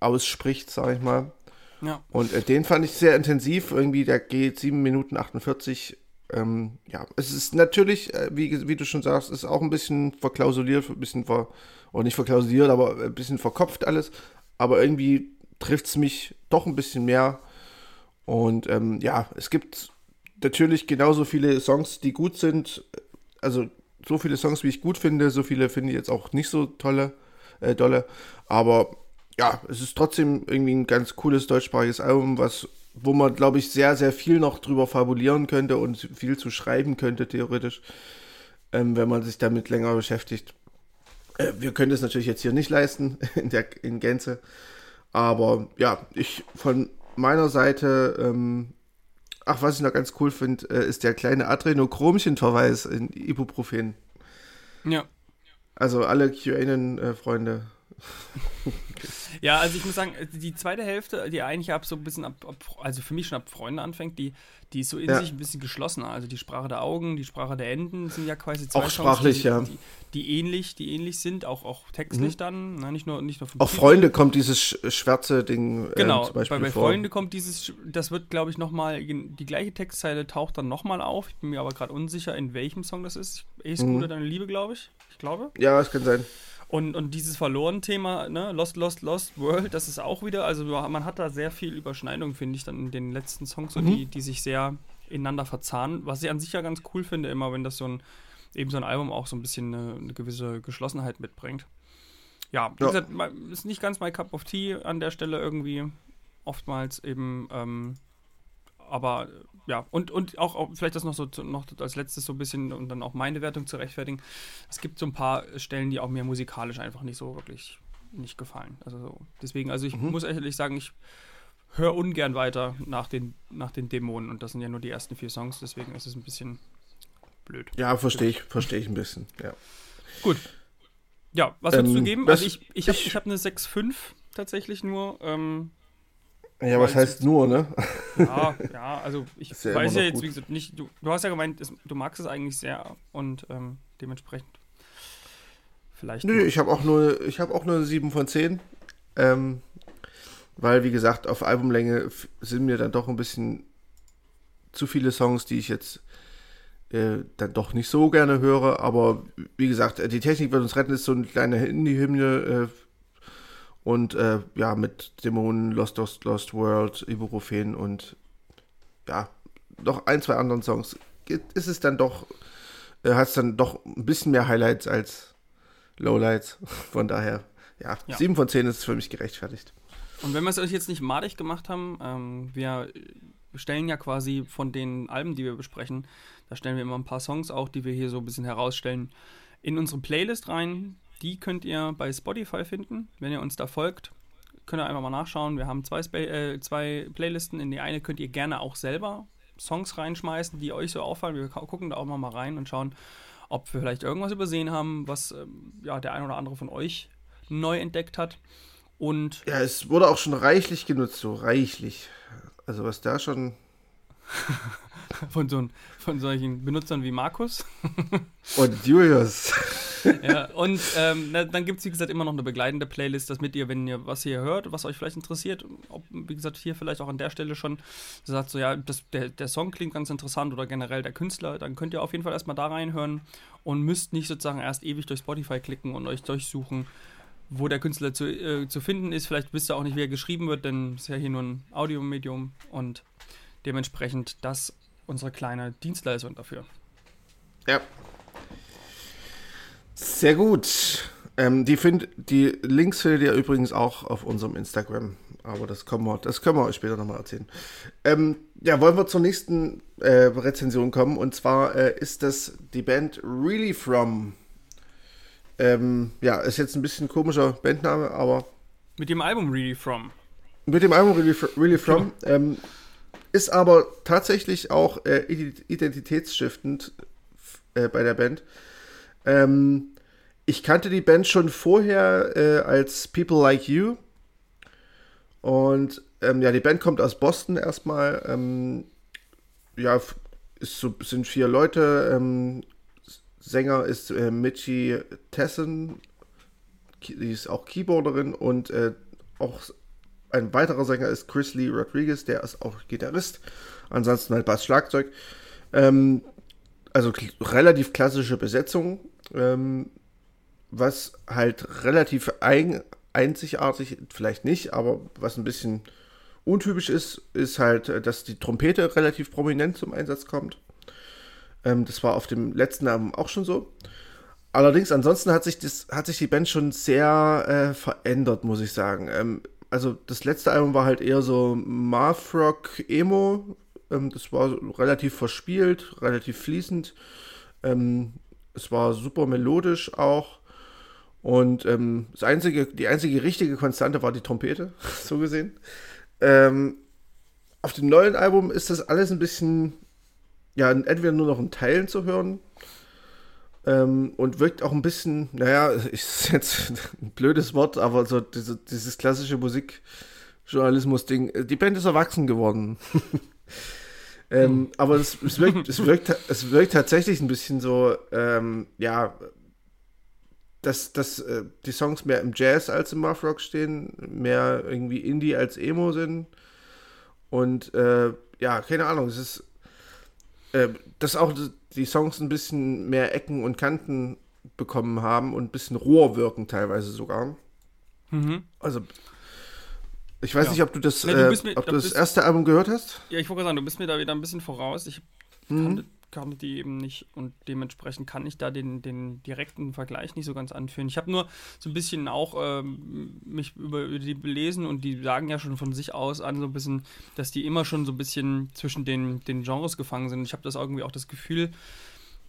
ausspricht, sage ich mal. Ja. Und äh, den fand ich sehr intensiv. Irgendwie, der geht 7 Minuten 48. Ähm, ja, es ist natürlich, äh, wie, wie du schon sagst, ist auch ein bisschen verklausuliert, ein bisschen ver, oder nicht verklausuliert, aber ein bisschen verkopft alles. Aber irgendwie trifft es mich doch ein bisschen mehr. Und ähm, ja, es gibt natürlich genauso viele Songs, die gut sind. Also so viele Songs, wie ich gut finde, so viele finde ich jetzt auch nicht so tolle, äh, dolle. Aber ja, es ist trotzdem irgendwie ein ganz cooles deutschsprachiges Album, was, wo man, glaube ich, sehr, sehr viel noch drüber fabulieren könnte und viel zu schreiben könnte, theoretisch, ähm, wenn man sich damit länger beschäftigt. Äh, wir können das natürlich jetzt hier nicht leisten, in, der, in Gänze. Aber ja, ich von meiner Seite, ähm, ach, was ich noch ganz cool finde, äh, ist der kleine Adrenochromchen-Verweis in Ibuprofen. Ja. Also alle QAnon-Freunde. Ja, also ich muss sagen, die zweite Hälfte, die eigentlich ab so ein bisschen ab, ab also für mich schon ab Freunde anfängt, die, die ist so in Ja. sich ein bisschen geschlossener. Also die Sprache der Augen, die Sprache der Enden sind ja quasi zwei Auch sprachlich, die, ja. die, die ähnlich, die ähnlich sind, auch, auch textlich Mhm. dann, ne, nicht nur nicht nur vom Auch Titel. Freunde kommt dieses sch schwärze Ding äh, Genau, zum Beispiel bei, bei. Freunde kommt dieses, das wird, glaube ich, nochmal, die gleiche Textzeile taucht dann nochmal auf. Ich bin mir aber gerade unsicher, in welchem Song das ist. Ace Mhm. Scooter, deine Liebe, glaube ich. Ich glaube. Ja, es kann sein. Und, und dieses Verloren-Thema, ne, Lost, Lost, Lost World, das ist auch wieder, also man hat da sehr viel Überschneidung, finde ich, dann in den letzten Songs, so Mhm. die, die sich sehr ineinander verzahnen. Was ich an sich ja ganz cool finde, immer, wenn das so ein, eben so ein Album auch so ein bisschen eine, eine gewisse Geschlossenheit mitbringt. Ja, wie Ja. gesagt, ist nicht ganz my cup of tea an der Stelle irgendwie. Oftmals eben, ähm, aber ja, und, und auch, auch vielleicht das noch so noch als letztes so ein bisschen und dann auch meine Wertung zu rechtfertigen. Es gibt so ein paar Stellen, die auch mir musikalisch einfach nicht so wirklich nicht gefallen. Also so. deswegen, also ich Mhm. muss ehrlich sagen, ich höre ungern weiter nach den, nach den Dämonen und das sind ja nur die ersten vier Songs, deswegen ist es ein bisschen blöd. Ja, verstehe ich, verstehe ich ein bisschen. Ja. Gut. Ja, was würdest Ähm, du geben? was- Also ich, ich habe ich- ich hab eine 6,5 tatsächlich nur. Ähm, Ja, was heißt nur, ne? ja, ja, also ich ja weiß ja jetzt, gut. wie gesagt, nicht, du, du hast ja gemeint, du magst es eigentlich sehr und ähm, dementsprechend vielleicht. Nö, nur- ich habe auch nur, ich habe auch nur eine 7 von 10. Ähm, weil, wie gesagt, auf Albumlänge sind mir dann doch ein bisschen zu viele Songs, die ich jetzt äh, dann doch nicht so gerne höre. Aber wie gesagt, äh, die Technik wird uns retten, ist so eine kleine Indie-Hymne. Äh, und äh, ja, mit Dämonen, Lost, Lost, Lost World, Ibuprofen und ja, noch ein, zwei anderen Songs. Ist es dann doch, äh, hat es dann doch ein bisschen mehr Highlights als Lowlights. Von daher, ja, Ja. 7 von 10 ist für mich gerechtfertigt. Und wenn wir es euch jetzt nicht madig gemacht haben, ähm, wir stellen ja quasi von den Alben, die wir besprechen, da stellen wir immer ein paar Songs auch, die wir hier so ein bisschen herausstellen, in unsere Playlist rein. Die könnt ihr bei Spotify finden. Wenn ihr uns da folgt, könnt ihr einfach mal nachschauen. Wir haben zwei, Spa äh, zwei Playlisten. In die eine könnt ihr gerne auch selber Songs reinschmeißen, die euch so auffallen. Wir gu- gucken da auch mal mal rein und schauen, ob wir vielleicht irgendwas übersehen haben, was ähm, ja, der ein oder andere von euch neu entdeckt hat. Und Ja, es wurde auch schon reichlich genutzt, so reichlich. Also was da schon. von, so, von solchen Benutzern wie Markus. Und Julius. ja, und ähm, na, dann gibt es, wie gesagt, immer noch eine begleitende Playlist, damit ihr, wenn ihr was hier hört, was euch vielleicht interessiert, ob, wie gesagt, hier vielleicht auch an der Stelle schon sagt, so ja, das, der, der Song klingt ganz interessant oder generell der Künstler, dann könnt ihr auf jeden Fall erstmal da reinhören und müsst nicht sozusagen erst ewig durch Spotify klicken und euch durchsuchen, wo der Künstler zu, äh, zu finden ist. Vielleicht wisst ihr auch nicht, wie er geschrieben wird, denn es ist ja hier nur ein Audiomedium und dementsprechend das unsere kleine Dienstleistung dafür. Ja. Sehr gut. Ähm, die, find, die Links findet ihr übrigens auch auf unserem Instagram. Aber das, kommen wir, das können wir euch später nochmal erzählen. Ähm, ja, wollen wir zur nächsten äh, Rezension kommen. Und zwar äh, ist das die Band Really From. Ähm, ja, ist jetzt ein bisschen komischer Bandname, aber Mit dem Album Really From. mit dem Album Really, really From ähm, ist aber tatsächlich auch äh, ident- identitätsstiftend äh, bei der Band. Ähm, ich kannte die Band schon vorher äh, als People Like You und ähm, ja, die Band kommt aus Boston erstmal. Ähm, ja, ist so, sind vier Leute. Ähm, Sänger ist äh, Mitchie Tessen, die ist auch Keyboarderin und äh, auch ein weiterer Sänger ist Chris Lee Rodriguez, der ist auch Gitarrist. Ansonsten halt Bass, Schlagzeug. Ähm, also relativ klassische Besetzung, ähm, was halt relativ eigen, einzigartig, vielleicht nicht, aber was ein bisschen untypisch ist, ist halt, dass die Trompete relativ prominent zum Einsatz kommt. Ähm, das war auf dem letzten Album auch schon so. Allerdings, ansonsten hat sich, das, hat sich die Band schon sehr äh, verändert, muss ich sagen. Ähm, also das letzte Album war halt eher so Math Rock Emo. Ähm, das war relativ verspielt, relativ fließend. Ähm, es war super melodisch auch. Und ähm, das einzige, die einzige richtige Konstante war die Trompete, so gesehen. Ähm, auf dem neuen Album ist das alles ein bisschen ja, entweder nur noch in Teilen zu hören ähm, und wirkt auch ein bisschen, naja, ist jetzt ein blödes Wort, aber so diese, dieses klassische Musikjournalismus-Ding, die Band ist erwachsen geworden. ähm, hm. Aber es, es, wirkt, es, wirkt, es wirkt tatsächlich ein bisschen so, ähm, ja, dass, dass äh, die Songs mehr im Jazz als im Muff Rock stehen, mehr irgendwie Indie als Emo sind. Und äh, ja, keine Ahnung, es ist äh, dass auch die Songs ein bisschen mehr Ecken und Kanten bekommen haben und ein bisschen roher wirken teilweise sogar. Mhm. Also ich weiß ja. nicht, ob du das, nee, du äh, mir, ob du das erste Album gehört hast. Ja, ich wollte sagen, du bist mir da wieder ein bisschen voraus. Ich mhm. kannte, kannte, die eben nicht und dementsprechend kann ich da den, den direkten Vergleich nicht so ganz anführen. Ich habe nur so ein bisschen auch ähm, mich über, über, die belesen und die sagen ja schon von sich aus an so ein bisschen, dass die immer schon so ein bisschen zwischen den, den Genres gefangen sind. Ich habe das irgendwie auch das Gefühl,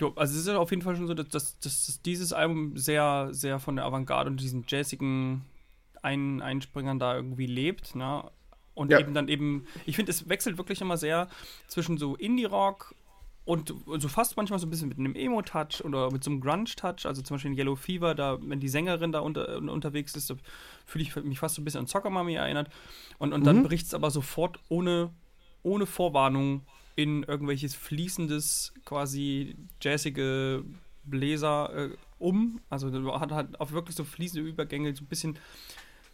also es ist ja auf jeden Fall schon so, dass, dass, dass dieses Album sehr, sehr von der Avantgarde und diesen jazzigen ein Einspringern da irgendwie lebt, ne? Und ja. eben dann eben, ich finde, es wechselt wirklich immer sehr zwischen so Indie-Rock und so fast manchmal so ein bisschen mit einem Emo-Touch oder mit so einem Grunge-Touch, also zum Beispiel in Yellow Fever, da, wenn die Sängerin da unter, unterwegs ist, fühle ich mich fast so ein bisschen an Soccer Mami erinnert. Und, und mhm. dann bricht es aber sofort ohne, ohne Vorwarnung in irgendwelches fließendes, quasi jazzige Bläser äh, um. Also hat halt auch wirklich so fließende Übergänge, so ein bisschen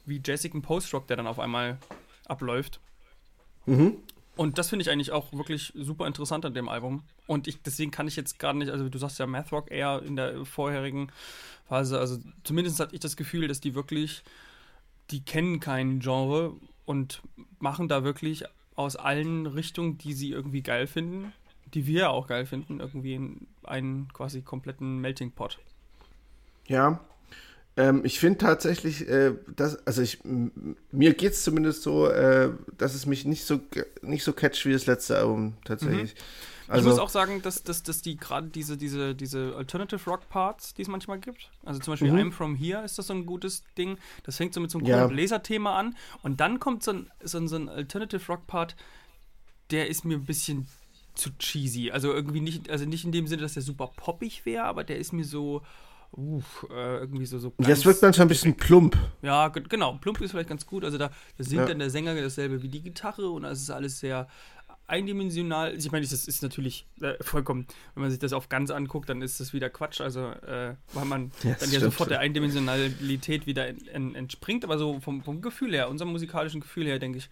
wie jazzigen Post-Rock, der dann auf einmal abläuft. Mhm. Und das finde ich eigentlich auch wirklich super interessant an dem Album. Und ich, deswegen kann ich jetzt gerade nicht, also du sagst ja Math Rock eher in der vorherigen Phase, also zumindest hatte ich das Gefühl, dass die wirklich, die kennen kein Genre und machen da wirklich aus allen Richtungen, die sie irgendwie geil finden, die wir auch geil finden, irgendwie einen quasi kompletten Melting Pot. Ja, ähm, ich finde tatsächlich, äh, dass, also ich, mir geht es zumindest so, äh, dass es mich nicht so, nicht so catcht wie das letzte Album tatsächlich. Mhm. Also, ich muss auch sagen, dass, dass, dass die gerade diese, diese, diese Alternative Rock Parts, die es manchmal gibt, also zum Beispiel mhm. I'm From Here ist das so ein gutes Ding, das fängt so mit so einem ja. Laserthema an und dann kommt so ein, so ein, so ein Alternative Rock Part, der ist mir ein bisschen zu cheesy. Also irgendwie nicht, also nicht in dem Sinne, dass der super poppig wäre, aber der ist mir so, uh, äh, irgendwie so. so Jetzt wirkt manchmal ein bisschen plump. Ja, genau. Plump ist vielleicht ganz gut. Also da, da singt ja. dann der Sänger dasselbe wie die Gitarre und es ist alles sehr eindimensional. Ich meine, das ist natürlich äh, vollkommen, wenn man sich das auf ganz anguckt, dann ist das wieder Quatsch. Also, äh, weil man ja, dann ja sofort der Eindimensionalität wieder en, en, entspringt. Aber so vom, vom Gefühl her, unserem musikalischen Gefühl her, denke ich,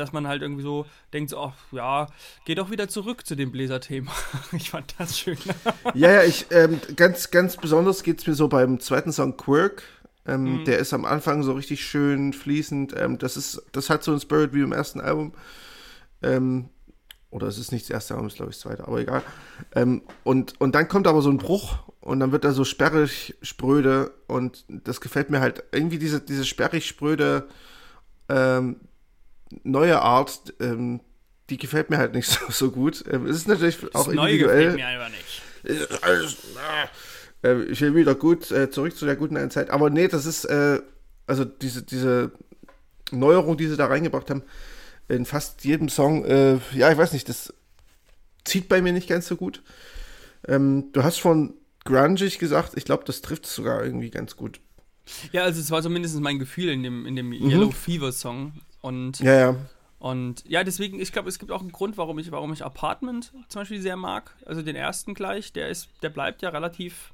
dass man halt irgendwie so denkt, so, ach ja, geh doch wieder zurück zu dem Bläserthema. ich fand das schön. ja, ja, ich, ähm, ganz, ganz besonders geht es mir so beim zweiten Song Quirk. Ähm, mhm. Der ist am Anfang so richtig schön fließend. Ähm, das ist, das hat so ein Spirit wie im ersten Album. Ähm, oder es ist nicht das erste Album, es ist glaube ich das zweite, aber egal. Ähm, und, und dann kommt aber so ein Bruch und dann wird er so sperrig, spröde und das gefällt mir halt irgendwie diese, diese sperrig, spröde ähm, neue Art, ähm, die gefällt mir halt nicht so, so gut. Ähm, es ist natürlich auch das individuell. Neue gefällt mir einfach nicht. Äh, ich will wieder gut äh, zurück zu der guten einen Zeit. Aber nee, das ist, äh, also diese, diese Neuerung, die sie da reingebracht haben, in fast jedem Song, äh, ja, ich weiß nicht, das zieht bei mir nicht ganz so gut. Ähm, du hast von grungig gesagt, ich glaube, das trifft sogar irgendwie ganz gut. Ja, also es war zumindest mein Gefühl in dem, in dem mhm. Yellow Fever Song. Und ja, ja. Und ja, deswegen, ich glaube, es gibt auch einen Grund, warum ich, warum ich Apartment zum Beispiel sehr mag. Also den ersten gleich, der ist, der bleibt ja relativ,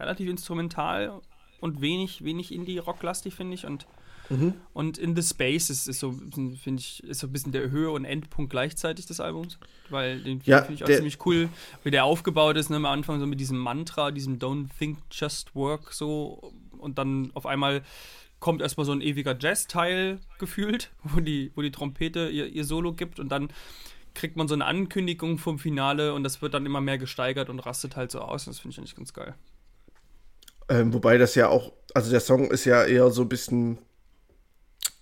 relativ instrumental und wenig, wenig Indie-Rock-lastig, finde ich. Und, mhm. und In the Space ist, ist so, finde ich, ist so ein bisschen der Höhe- und Endpunkt gleichzeitig des Albums. Weil den ja, finde ich auch ziemlich cool, wie der aufgebaut ist, ne, am Anfang so mit diesem Mantra, diesem Don't think, just work, so. Und dann auf einmal kommt erstmal so ein ewiger Jazz-Teil gefühlt, wo die, wo die Trompete ihr, ihr Solo gibt und dann kriegt man so eine Ankündigung vom Finale und das wird dann immer mehr gesteigert und rastet halt so aus. Und das finde ich eigentlich ganz geil. Ähm, wobei das ja auch, also der Song ist ja eher so ein bisschen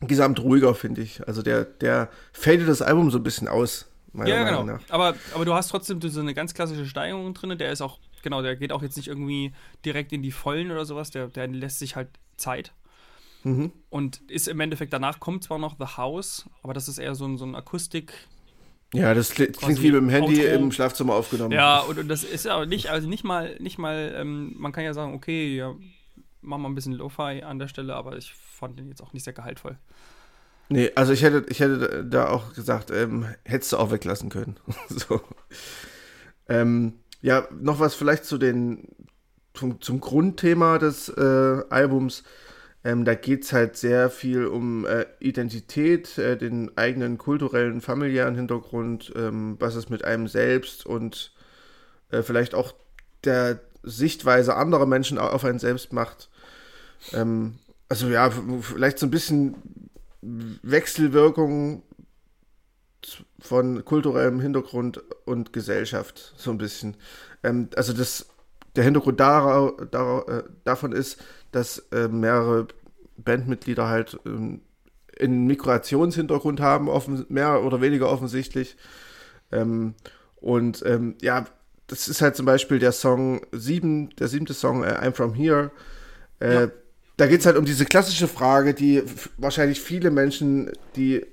gesamt ruhiger, finde ich. Also der, der fadet das Album so ein bisschen aus. ja, genau. Nach. Aber, aber du hast trotzdem so eine ganz klassische Steigerung drin. Der ist auch, genau, der geht auch jetzt nicht irgendwie direkt in die Vollen oder sowas. Der, der lässt sich halt Zeit. Mhm. Und ist im Endeffekt, danach kommt zwar noch The House, aber das ist eher so ein, so ein Akustik. Ja, das klingt wie mit dem Handy Outro. im Schlafzimmer aufgenommen. Ja, und, und, das ist ja nicht, also nicht mal, nicht mal, ähm, man kann ja sagen, okay, ja, machen wir ein bisschen Lo-Fi an der Stelle, aber ich fand den jetzt auch nicht sehr gehaltvoll. Nee, also ich hätte, ich hätte da auch gesagt, ähm, hättest du auch weglassen können. so. Ähm, ja, noch was vielleicht zu den, zum, zum Grundthema des äh, Albums. Ähm, da geht es halt sehr viel um äh, Identität, äh, den eigenen kulturellen, familiären Hintergrund, ähm, was es mit einem selbst und äh, vielleicht auch der Sichtweise anderer Menschen auf einen selbst macht. Ähm, also ja, vielleicht so ein bisschen Wechselwirkung von kulturellem Hintergrund und Gesellschaft, so ein bisschen. Ähm, also das, der Hintergrund dar, dar, äh, davon ist, dass äh, mehrere Bandmitglieder halt ähm, einen Migrationshintergrund haben, offen, mehr oder weniger offensichtlich. Ähm, und ähm, ja, das ist halt zum Beispiel der Song 7, der siebte Song, äh, I'm From Here. Äh, ja. Da geht es halt um diese klassische Frage, die wahrscheinlich viele Menschen, die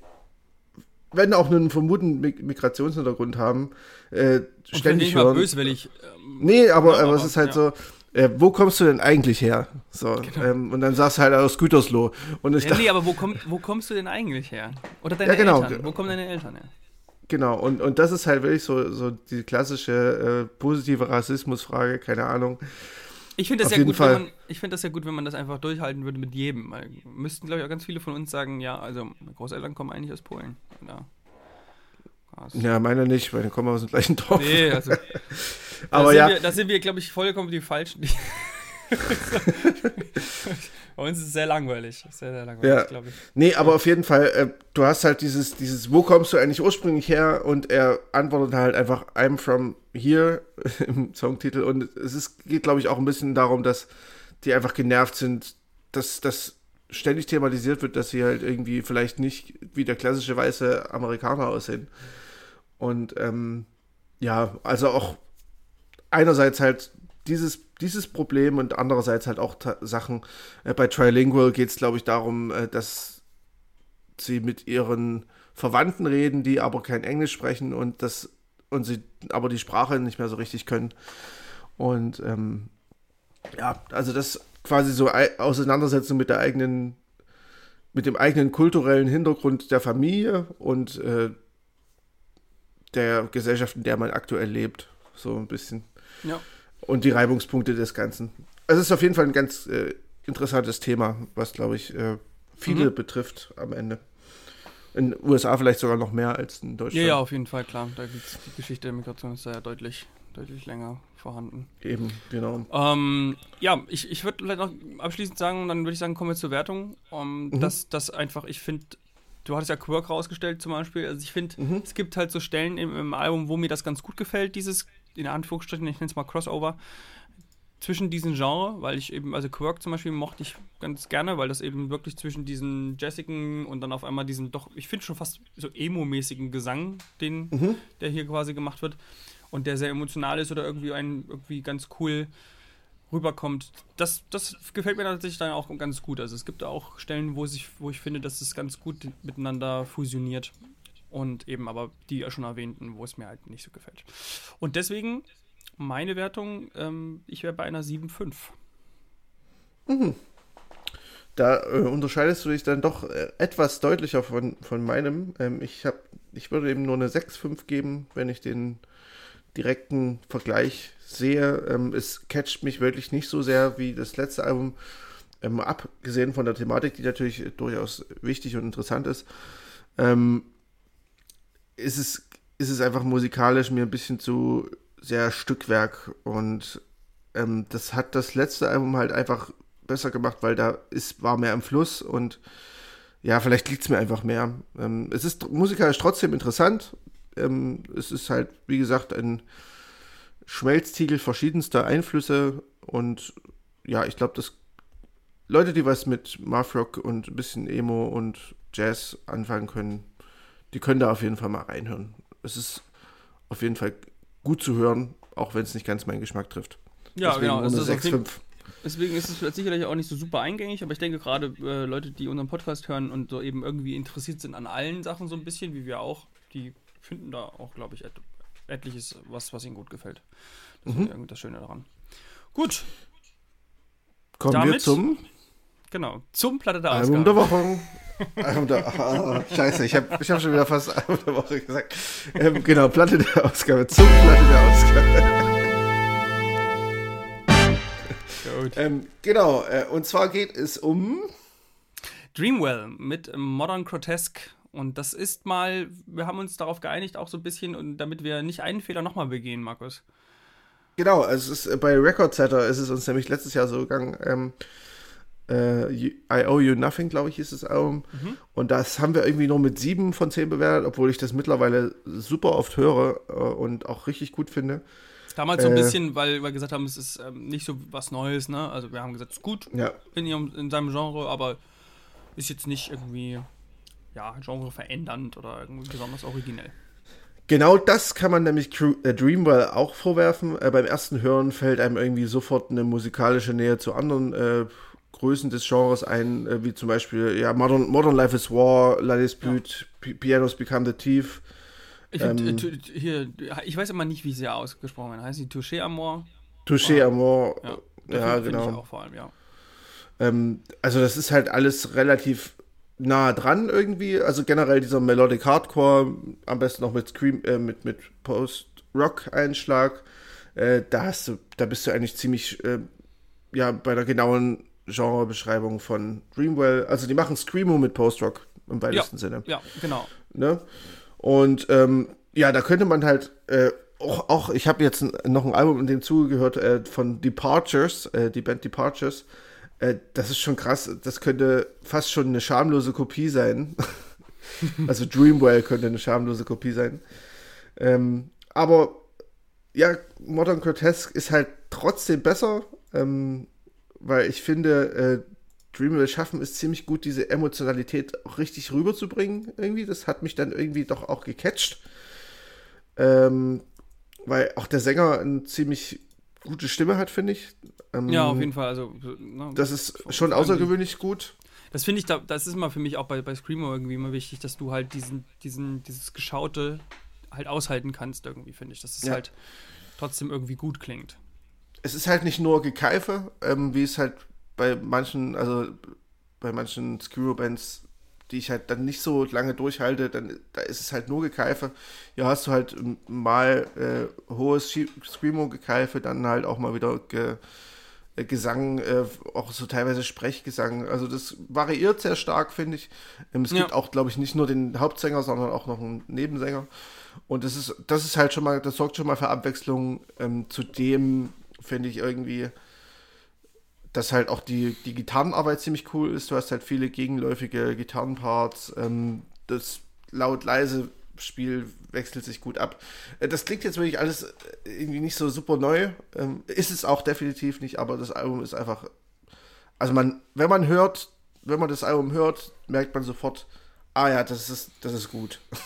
wenn auch nur einen vermuten Migrationshintergrund haben, äh, ständig hören. Böswillig, ähm, nee, aber, ja, aber, es ist halt ja. so, äh, wo kommst du denn eigentlich her? So, genau. ähm, und dann sagst du halt aus Gütersloh. Und ich ja, dachte, nee, aber wo, komm, wo kommst du denn eigentlich her? Oder deine ja, genau. Eltern? Wo kommen deine Eltern her? Genau, und, und das ist halt wirklich so, so die klassische äh, positive Rassismusfrage, keine Ahnung. Ich finde das, ja gut, wenn man, ich find das ja gut, wenn man das einfach durchhalten würde mit jedem. Weil müssten, glaube ich, auch ganz viele von uns sagen, ja, also meine Großeltern kommen eigentlich aus Polen. Oder ja, meine nicht, meine kommen aus dem gleichen Dorf. Nee, also. Aber ja. Wir, da sind wir, glaube ich, vollkommen die Falschen. Bei uns ist es sehr langweilig. Sehr, sehr langweilig, ja. glaube ich. Nee, aber auf jeden Fall, äh, du hast halt dieses, dieses, wo kommst du eigentlich ursprünglich her? Und er antwortet halt einfach, I'm from here im Songtitel. Und es ist, geht, glaube ich, auch ein bisschen darum, dass die einfach genervt sind, dass das ständig thematisiert wird, dass sie halt irgendwie vielleicht nicht wie der klassische weiße Amerikaner aussehen. Und ähm, ja, also auch einerseits halt dieses, dieses Problem und andererseits halt auch Sachen. Äh, bei Trilingual geht es, glaube ich, darum, äh, dass sie mit ihren Verwandten reden, die aber kein Englisch sprechen und das und sie aber die Sprache nicht mehr so richtig können. Und ähm, ja, also das quasi so Auseinandersetzung mit der eigenen, mit dem eigenen kulturellen Hintergrund der Familie und äh, der Gesellschaft, in der man aktuell lebt. So ein bisschen. Ja. Und die Reibungspunkte des Ganzen. Also es ist auf jeden Fall ein ganz äh, interessantes Thema, was, glaube ich, äh, viele mhm. betrifft am Ende. In den USA vielleicht sogar noch mehr als in Deutschland. Ja, ja auf jeden Fall, klar. Da gibt's, die Geschichte der Migration ist ja deutlich, deutlich länger vorhanden. Eben, genau. Ähm, ja, ich, ich würde vielleicht noch abschließend sagen, dann würde ich sagen, kommen wir zur Wertung. Um, mhm. dass das einfach, ich finde, du hattest ja Quirk rausgestellt zum Beispiel. Also ich finde, mhm. es gibt halt so Stellen im, im, Album, wo mir das ganz gut gefällt, dieses, in Anführungsstrichen, ich nenne es mal Crossover, zwischen diesen Genres, weil ich eben, also Quirk zum Beispiel mochte ich ganz gerne, weil das eben wirklich zwischen diesen Jessican und dann auf einmal diesen doch, ich finde schon fast so emo-mäßigen Gesang, den, mhm. der hier quasi gemacht wird und der sehr emotional ist oder irgendwie ein, irgendwie ganz cool rüberkommt. Das, das gefällt mir tatsächlich dann auch ganz gut. Also es gibt auch Stellen, wo, sich, wo ich finde, dass es ganz gut miteinander fusioniert. Und eben aber die schon erwähnten, wo es mir halt nicht so gefällt. Und deswegen meine Wertung, ähm, ich wäre bei einer 7,5. Mhm. Da äh, unterscheidest du dich dann doch äh, etwas deutlicher von, von meinem. Ähm, ich, hab, ich würde eben nur eine 6,5 geben, wenn ich den direkten Vergleich sehe. Ähm, es catcht mich wirklich nicht so sehr wie das letzte Album. Ähm, abgesehen von der Thematik, die natürlich durchaus wichtig und interessant ist, ähm, ist, es, ist es einfach musikalisch mir ein bisschen zu sehr Stückwerk und ähm, das hat das letzte Album halt einfach besser gemacht, weil da ist, war mehr im Fluss und ja, vielleicht liegt es mir einfach mehr. Ähm, es ist musikalisch trotzdem interessant. Ähm, es ist halt, wie gesagt, ein Schmelztiegel verschiedenster Einflüsse und ja, ich glaube, dass Leute, die was mit Mathrock und ein bisschen Emo und Jazz anfangen können, die können da auf jeden Fall mal reinhören. Es ist auf jeden Fall gut zu hören, auch wenn es nicht ganz meinen Geschmack trifft. Ja, Deswegen genau. Es ist 6, auf jeden- 5. Deswegen ist es vielleicht sicherlich auch nicht so super eingängig, aber ich denke gerade äh, Leute, die unseren Podcast hören und so eben irgendwie interessiert sind an allen Sachen so ein bisschen, wie wir auch, die finden da auch, glaube ich, et etliches, was, was ihnen gut gefällt. Das Mhm. ist irgendwie das Schöne daran. Gut, Kommen wir Damit zum genau. Zum Platte der Album der Ausgabe. Woche. Album der, ah, scheiße, ich habe ich hab schon wieder fast Album der Woche gesagt. Ähm, genau, Platte der Ausgabe, zum Platte der Ausgabe. Ähm, genau, äh, und zwar geht es um. Dreamwell mit Modern Grotesque. Und das ist mal, wir haben uns darauf geeinigt, auch so ein bisschen, und damit wir nicht einen Fehler nochmal begehen, Markus. Genau, es ist äh, bei Record Setter ist es uns nämlich letztes Jahr so gegangen. Ähm, äh, I Owe You Nothing, glaube ich, ist das Album. Mhm. Und das haben wir irgendwie nur mit sieben von zehn bewertet, obwohl ich das mittlerweile super oft höre äh, und auch richtig gut finde. Damals so ein Äh. bisschen, weil wir gesagt haben, es ist ähm, nicht so was Neues, ne? Also wir haben gesagt, es ist gut Ja, in, ihrem, in seinem Genre, aber ist jetzt nicht irgendwie, ja, Genre verändernd oder irgendwie besonders originell. Genau das kann man nämlich äh, Dreamwell auch vorwerfen. Äh, beim ersten Hören fällt einem irgendwie sofort eine musikalische Nähe zu anderen äh, Größen des Genres ein, äh, wie zum Beispiel ja, Modern, Modern Life is War, La Dispute, P Pianos Become the Thief. Ich, Ähm. äh, tu- hier, ich weiß immer nicht, wie sie ausgesprochen werden. Heißt die Touché Amour? Touché Amor. Ja, Ja, genau. Ich auch vor allem, ja. Ähm, also das ist halt alles relativ nah dran irgendwie. Also generell dieser Melodic Hardcore, am besten noch mit Scream, äh, mit, mit Post-Rock-Einschlag. Äh, da hast du, da bist du eigentlich ziemlich äh, ja bei der genauen Genrebeschreibung von Dreamwell. Also die machen Screamo mit Post-Rock im weitesten Sinne. Ja, genau. Ne? Und ähm, ja, da könnte man halt äh, auch, auch ich habe jetzt noch ein Album in dem Zuge gehört äh, von Departures, äh, die Band Departures. Äh, das ist schon krass. Das könnte fast schon eine schamlose Kopie sein. also Dreamwell könnte eine schamlose Kopie sein. Ähm, aber ja, Modern Grotesque ist halt trotzdem besser, ähm, weil ich finde, äh, Dreamwell schaffen es ziemlich gut, diese Emotionalität auch richtig rüberzubringen. Irgendwie, das hat mich dann irgendwie doch auch gecatcht. Ähm, weil auch der Sänger eine ziemlich gute Stimme hat, finde ich. Ähm, Ja, auf jeden Fall. Also, ne, Das ist schon außergewöhnlich gut. Das finde ich, da, das ist immer für mich auch bei, bei Screamo irgendwie immer wichtig, dass du halt diesen, diesen, dieses Geschaute halt aushalten kannst, irgendwie, finde ich. Dass es Ja. halt trotzdem irgendwie gut klingt. Es ist halt nicht nur Gekeife, ähm, wie es halt bei manchen, also bei manchen Screw-Bands, die ich halt dann nicht so lange durchhalte, dann da ist es halt nur Gekeife. Ja, hast du halt ähm, mal äh, hohes Screamo-Gekeife, dann halt auch mal wieder ge äh, Gesang, äh, auch so teilweise Sprechgesang. Also das variiert sehr stark, finde ich. Ähm, es Ja. gibt auch, glaube ich, nicht nur den Hauptsänger, sondern auch noch einen Nebensänger. Und das ist, das ist halt schon mal, das sorgt schon mal für Abwechslung. Ähm, zudem finde ich irgendwie, dass halt auch die, die Gitarrenarbeit ziemlich cool ist. Du hast halt viele gegenläufige Gitarrenparts. Ähm, das laut-leise Spiel wechselt sich gut ab. Äh, Das klingt jetzt wirklich alles irgendwie nicht so super neu. Ähm, ist es auch definitiv nicht, aber das Album ist einfach. Also man, wenn man hört, wenn man das Album hört, merkt man sofort, ah ja, das ist, das ist gut.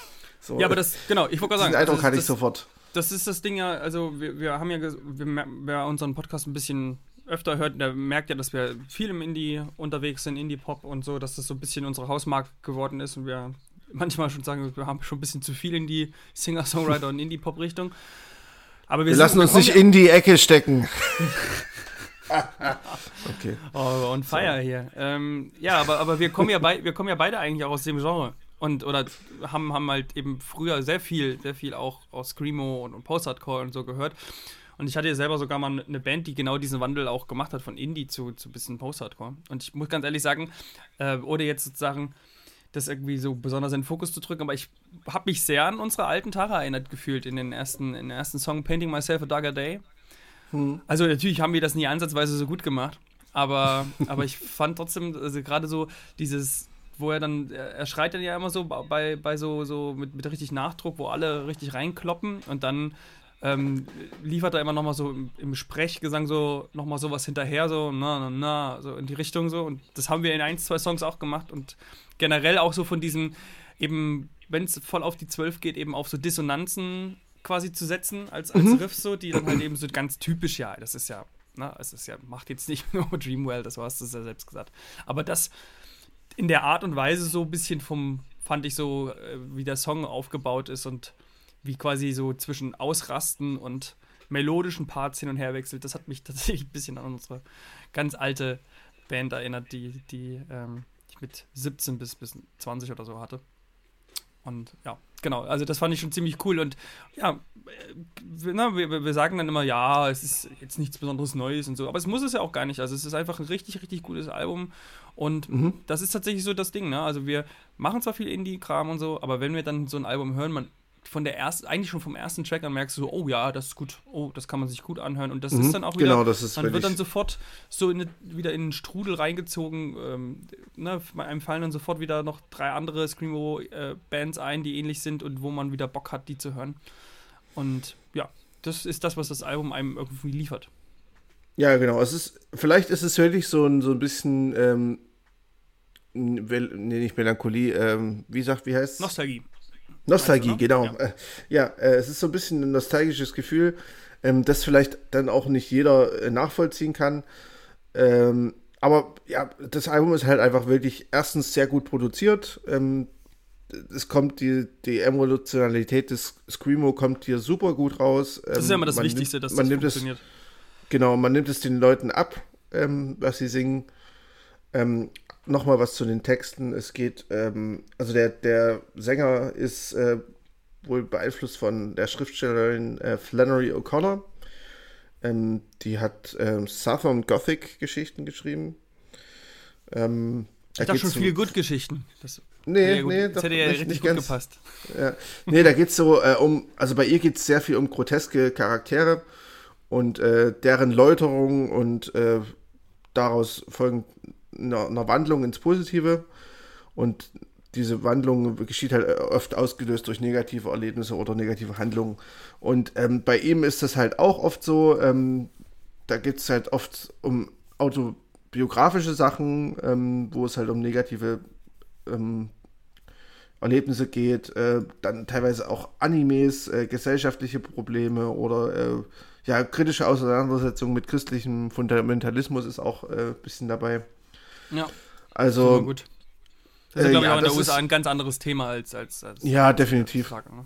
So, Ja, aber das, genau, ich wollte gerade sagen, Eindruck das, hatte ich das, sofort. Das ist das Ding ja, also wir, wir haben ja, wir, wer unseren Podcast ein bisschen öfter hört, der merkt ja, dass wir viel im Indie unterwegs sind, Indie-Pop und so, dass das so ein bisschen unsere Hausmarke geworden ist und wir manchmal schon sagen, wir haben schon ein bisschen zu viel in die Singer-Songwriter und Indie-Pop-Richtung. Aber wir, Wir lassen uns nicht in die Ecke stecken. okay. Oh, on fire so. hier. Ähm, ja, aber, aber wir, kommen ja bei, wir kommen ja beide eigentlich auch aus dem Genre. Und, oder haben, haben halt eben früher sehr viel, sehr viel auch aus Screamo und, und Post-Hardcore und so gehört. Und ich hatte ja selber sogar mal eine Band, die genau diesen Wandel auch gemacht hat, von Indie zu, zu bisschen Post-Hardcore. Und ich muss ganz ehrlich sagen, äh, ohne jetzt sozusagen das irgendwie so besonders in den Fokus zu drücken, aber ich habe mich sehr an unsere alten Tage erinnert gefühlt in den ersten, in den ersten Song Painting Myself a Darker Day. Hm. Also natürlich haben wir das nie ansatzweise so gut gemacht, aber, aber ich fand trotzdem, also gerade so dieses, wo er dann, er schreit dann ja immer so bei, bei so, so mit, mit richtig Nachdruck, wo alle richtig reinkloppen und dann ähm, liefert er immer nochmal so im, im, Sprechgesang so nochmal sowas hinterher, so na, na, na, so in die Richtung so. Und das haben wir in ein, zwei Songs auch gemacht und generell auch so von diesem, eben, wenn es voll auf die Zwölf geht, eben auf so Dissonanzen quasi zu setzen als, als mhm. Riff so, die dann halt eben so ganz typisch, ja, das ist ja, na, es ist ja, macht jetzt nicht nur Dreamwell, das war es, das ja selbst gesagt. Aber das in der Art und Weise so ein bisschen vom, fand ich so, äh, wie der Song aufgebaut ist und wie quasi so zwischen Ausrasten und melodischen Parts hin und her wechselt. Das hat mich tatsächlich ein bisschen an unsere ganz alte Band erinnert, die, die ähm, ich mit 17 bis, bis 20 oder so hatte. Und ja, genau, also das fand ich schon ziemlich cool. Und ja, wir, na, wir, wir, sagen dann immer, ja, es ist jetzt nichts Besonderes Neues und so, aber es muss es ja auch gar nicht. Also es ist einfach ein richtig, richtig gutes Album. Und mhm. das ist tatsächlich so das Ding, ne? Also wir machen zwar viel Indie-Kram und so, aber wenn wir dann so ein Album hören, man von der ersten, eigentlich schon vom ersten Track an merkst du so, oh ja, das ist gut, oh, das kann man sich gut anhören. Und das mhm, ist dann auch wieder, genau, das ist man wird dann sofort so in wieder in den Strudel reingezogen. Ähm, ne, einem fallen dann sofort wieder noch drei andere Screamo-Bands äh, ein, die ähnlich sind und wo man wieder Bock hat, die zu hören. Und ja, das ist das, was das Album einem irgendwie liefert. Ja, genau. Es ist, vielleicht ist es wirklich so ein, so ein bisschen, ähm, nee, nicht Melancholie, ähm, wie sagt, wie heißt es? Nostalgie. Nostalgie, also, genau. Ja, äh, ja äh, es ist so ein bisschen ein nostalgisches Gefühl, ähm, das vielleicht dann auch nicht jeder äh, nachvollziehen kann. Ähm, aber ja, das Album ist halt einfach wirklich erstens sehr gut produziert. Ähm, es kommt die, die Emotionalität des Screamo kommt hier super gut raus. das ist ja immer das ähm, Wichtigste, nimmt, dass man das nimmt funktioniert. Es, genau, man nimmt es den Leuten ab, ähm, was sie singen. Ähm, Nochmal was zu den Texten. Es geht, ähm, also der, der Sänger ist äh, wohl beeinflusst von der Schriftstellerin äh, Flannery O'Connor. Ähm, die hat ähm, Southern Gothic Geschichten geschrieben. Ähm, ich dachte schon viele gut Geschichten. Das nee, gut, nee, das hätte ja nicht, richtig nicht gut ganz, gepasst. Ja. Nee, da geht es so äh, um, also bei ihr geht es sehr viel um groteske Charaktere und äh, deren Läuterung und äh, daraus folgend einer, einer Wandlung ins Positive und diese Wandlung geschieht halt oft ausgelöst durch negative Erlebnisse oder negative Handlungen. Und ähm, bei ihm ist das halt auch oft so, ähm, da geht es halt oft um autobiografische Sachen, ähm, wo es halt um negative ähm, Erlebnisse geht, äh, dann teilweise auch Animes, äh, gesellschaftliche Probleme oder äh, ja, kritische Auseinandersetzungen mit christlichem Fundamentalismus ist auch ein äh, bisschen dabei. Ja. Also. gut. Das ist, äh, glaube ich, ja, auch in der USA ein ganz anderes Thema als. als, als ja, definitiv. Als Frage, ne?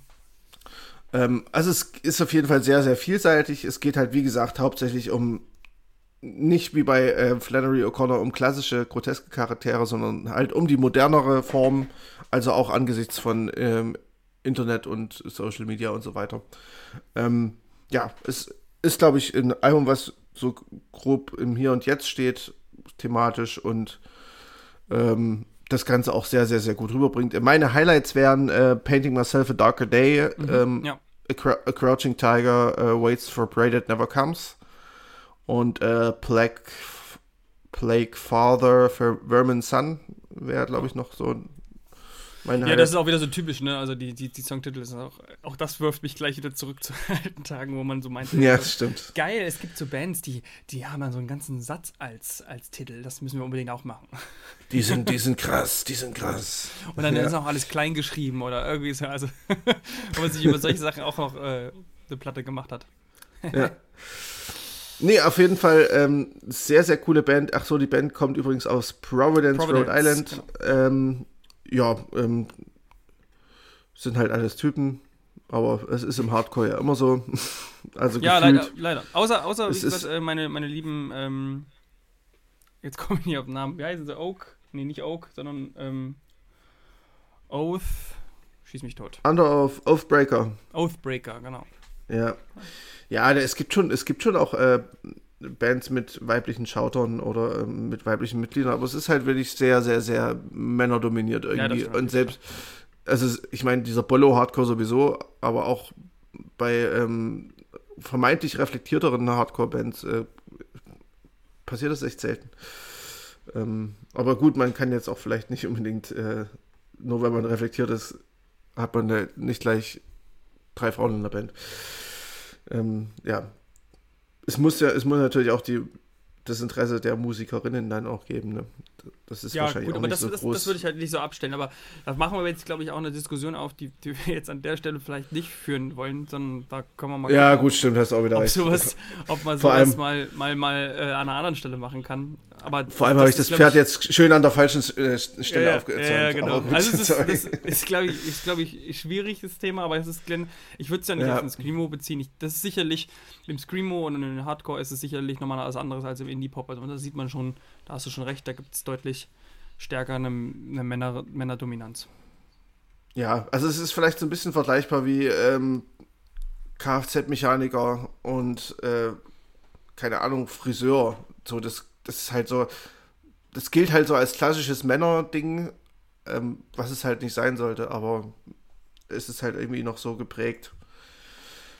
ähm, also, es ist auf jeden Fall sehr, sehr vielseitig. Es geht halt, wie gesagt, hauptsächlich um. Nicht wie bei äh, Flannery O'Connor um klassische, groteske Charaktere, sondern halt um die modernere Form, also auch angesichts von ähm, Internet und Social Media und so weiter. Ähm, ja, es ist, glaube ich, ein Album, was so grob im Hier und Jetzt steht, thematisch und ähm, das Ganze auch sehr, sehr, sehr gut rüberbringt. Meine Highlights wären äh, Painting Myself a Darker Day, mhm, ähm, ja. a, Cr a, Crouching Tiger uh, Waits for Prey That Never Comes und äh, Plague, Plague Father for Vermin Sun wäre, glaube ich, noch so ein meine ja, das ist auch wieder so typisch, ne? Also die, die, die Songtitel sind auch, auch das wirft mich gleich wieder zurück zu alten Tagen, wo man so meinte. Ja, das stimmt. Geil, es gibt so Bands, die, die haben dann so einen ganzen Satz als, als Titel. Das müssen wir unbedingt auch machen. Die sind, die sind krass, die sind krass. Und dann ja. ist auch alles klein geschrieben oder irgendwie so, also wo man sich über solche Sachen auch noch äh, eine Platte gemacht hat. ja. Nee, auf jeden Fall ähm, sehr, sehr coole Band. Ach so, die Band kommt übrigens aus Providence, Providence Rhode Island. Genau. Ähm, ja, ähm, sind halt alles Typen, aber es ist im Hardcore ja immer so. Also ja, gefühlt, leider, leider. Außer, außer ist- äh, meine, meine lieben, ähm, jetzt komme ich nicht auf den Namen. Wie heißen sie? Oak? Nee, nicht Oak, sondern ähm, Oath. Schieß mich tot. Under of Oathbreaker. Oathbreaker, genau. Ja. Ja, es gibt schon, es gibt schon auch äh, Bands mit weiblichen Shoutern oder ähm, mit weiblichen Mitgliedern, aber es ist halt wirklich sehr, sehr, sehr männerdominiert Ja, irgendwie. stimmt, Und selbst, also ich meine, dieser Bollo-Hardcore sowieso, aber auch bei ähm, vermeintlich reflektierteren Hardcore-Bands äh, passiert das echt selten. Ähm, aber gut, man kann jetzt auch vielleicht nicht unbedingt, äh, nur weil man reflektiert ist, hat man nicht gleich drei Frauen in der Band. Ähm, ja. Es muss ja, es muss natürlich auch die, das Interesse der Musikerinnen dann auch geben. Ne? Das ist Ja, wahrscheinlich gut, auch aber nicht das, so das, groß. das würde ich halt nicht so abstellen. Aber da machen wir jetzt, glaube ich, auch eine Diskussion auf, die, die wir jetzt an der Stelle vielleicht nicht führen wollen, sondern da können wir mal ja, gut, stimmt, hast auch wieder ob, recht. sowas, ob man sowas mal, mal, mal äh, an einer anderen Stelle machen kann. Aber Vor allem habe ich das ist, Pferd jetzt schön an der falschen äh, Stelle ja, ja, aufgezäumt. Ja, genau. Gut, Also es ist, ist glaube ich, ist, glaub ich, ein schwieriges Thema, aber es ist, Glenn, ich würde es ja nicht Ja. auf den Screamo beziehen. Ich, das ist sicherlich, im Screamo und im Hardcore ist es sicherlich nochmal was anderes als im Indie-Pop. Also da sieht man schon, da hast du schon recht, da gibt es deutlich stärker eine, eine Männer, Männerdominanz. Ja, also es ist vielleicht so ein bisschen vergleichbar wie ähm, Kfz-Mechaniker und äh, keine Ahnung, Friseur. So, das, das ist halt so, das gilt halt so als klassisches Männerding, ähm, was es halt nicht sein sollte, aber es ist halt irgendwie noch so geprägt.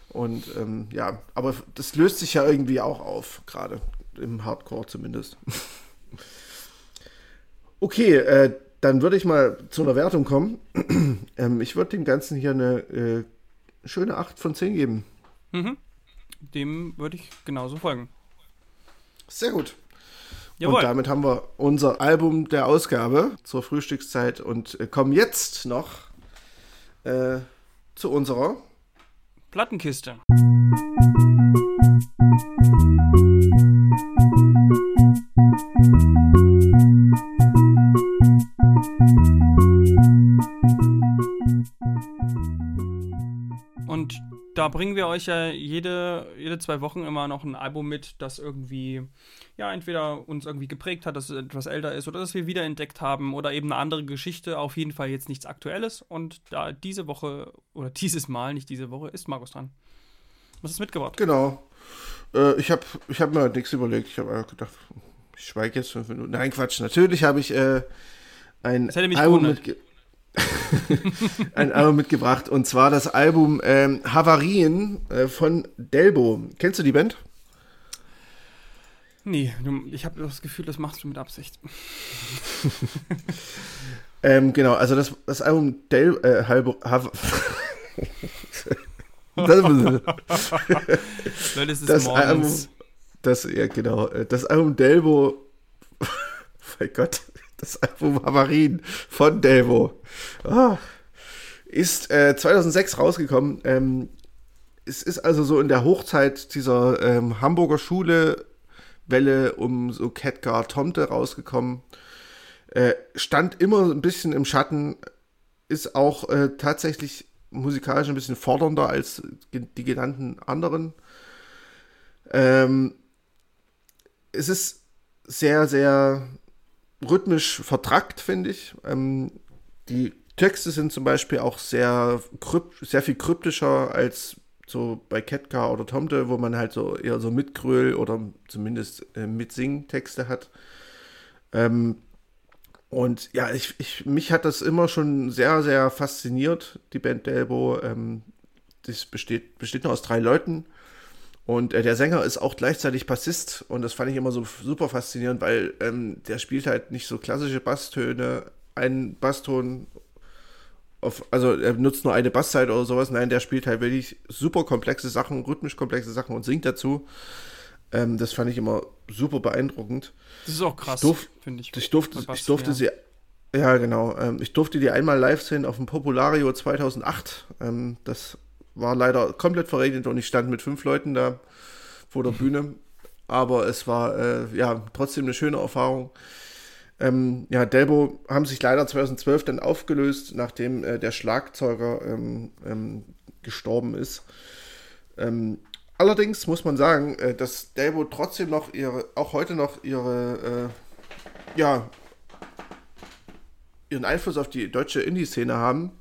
Und ähm, ja, aber das löst sich ja irgendwie auch auf, gerade im Hardcore zumindest. okay, äh, dann würde ich mal zu einer Wertung kommen. ähm, ich würde dem Ganzen hier eine äh, schöne 8 von 10 geben. Mhm. Dem würde ich genauso folgen. Sehr gut. Jawohl. Und damit haben wir unser Album der Ausgabe zur Frühstückszeit und äh, kommen jetzt noch äh, zu unserer. Plattenkiste. Und da bringen wir euch ja jede, jede zwei Wochen immer noch ein Album mit, das irgendwie, ja, entweder uns irgendwie geprägt hat, dass es etwas älter ist oder dass wir wiederentdeckt haben oder eben eine andere Geschichte, auf jeden Fall jetzt nichts Aktuelles. Und da diese Woche oder dieses Mal, nicht diese Woche, ist Markus dran. Was ist mitgebracht? Genau. Äh, ich habe ich hab mir nichts überlegt. Ich habe gedacht, ich schweige jetzt fünf Minuten. Nein, Quatsch. Natürlich habe ich äh, ein, Album gewundert. ein Album mitgebracht. Und zwar das Album ähm, Havarien äh, von Delbo. Kennst du die Band? Nee, ich habe das Gefühl, das machst du mit Absicht. Ähm, genau, also das, das Album Del äh, Halbo, Hav das, Leute, es ist das Album, morgens. das, ja genau, äh, das Album Delbo, mein Gott, das Album Havarien von Delbo, ah, ist äh, 2006 rausgekommen. Ähm, es ist also so in der Hochzeit dieser ähm, Hamburger Schule Welle um so Catgar Tomte rausgekommen. Äh, stand immer ein bisschen im Schatten, ist auch äh, tatsächlich musikalisch ein bisschen fordernder als die genannten anderen. Ähm, es ist sehr, sehr rhythmisch vertrackt, finde ich. Ähm, die Texte sind zum Beispiel auch sehr, sehr viel kryptischer als so bei Ketka oder Tomte, wo man halt so eher so Mitgröl oder zumindest äh, Mitsing-Texte hat. Ähm, und ja, ich, ich, mich hat das immer schon sehr, sehr fasziniert, die Band Delbo. Ähm, das besteht, besteht nur aus drei Leuten. Und äh, der Sänger ist auch gleichzeitig Bassist. Und das fand ich immer so super faszinierend, weil ähm, der spielt halt nicht so klassische Basstöne, einen Basston auf, also er nutzt nur eine Basszeit oder sowas. Nein, der spielt halt wirklich super komplexe Sachen, rhythmisch komplexe Sachen und singt dazu. Ähm, das fand ich immer super beeindruckend. Das ist auch krass, finde ich. Ich durfte, Bass, ich durfte ja. sie, ja genau, ähm, ich durfte die einmal live sehen auf dem Populario 2008. Ähm, das war leider komplett verregnet und ich stand mit fünf Leuten da vor der Bühne. Aber es war äh, ja trotzdem eine schöne Erfahrung. Ähm, ja, Delbo haben sich leider 2012 dann aufgelöst, nachdem äh, der Schlagzeuger ähm, ähm, gestorben ist. Ähm, allerdings muss man sagen, äh, dass Delbo trotzdem noch ihre, auch heute noch ihre, äh, ja, ihren Einfluss auf die deutsche Indie-Szene haben.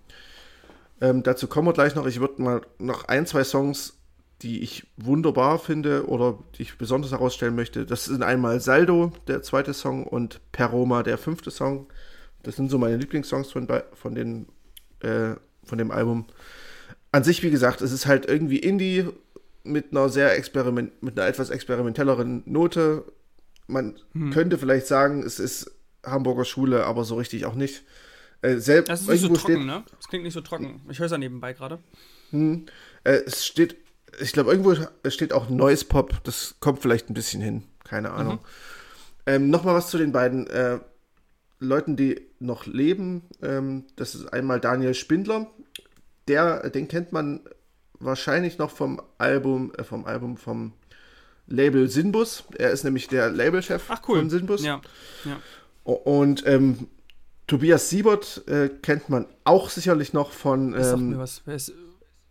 Ähm, dazu kommen wir gleich noch. Ich würde mal noch ein, zwei Songs, die ich wunderbar finde oder die ich besonders herausstellen möchte. Das sind einmal Saldo, der zweite Song, und Peroma, der fünfte Song. Das sind so meine Lieblingssongs von, von, den, äh, von dem Album. An sich, wie gesagt, es ist halt irgendwie Indie mit einer sehr experiment, mit einer etwas experimentelleren Note. Man hm. könnte vielleicht sagen, es ist Hamburger Schule, aber so richtig auch nicht. Äh, selbst, das ist nicht so trocken, steht, ne? Das klingt nicht so trocken. Ich höre es ja nebenbei gerade. Hm, äh, es steht, ich glaube, irgendwo steht auch Noise Pop. Das kommt vielleicht ein bisschen hin. Keine Ahnung. Mhm. Ähm, Nochmal was zu den beiden äh, Leuten, die noch leben. Ähm, das ist einmal Daniel Spindler. Der, den kennt man wahrscheinlich noch vom Album, äh, vom Album vom Label Sinbus. Er ist nämlich der Labelchef cool. von Sinbus. Ja. ja. Und ähm, Tobias Siebert äh, kennt man auch sicherlich noch von. Ähm, Sag mir was. Ist,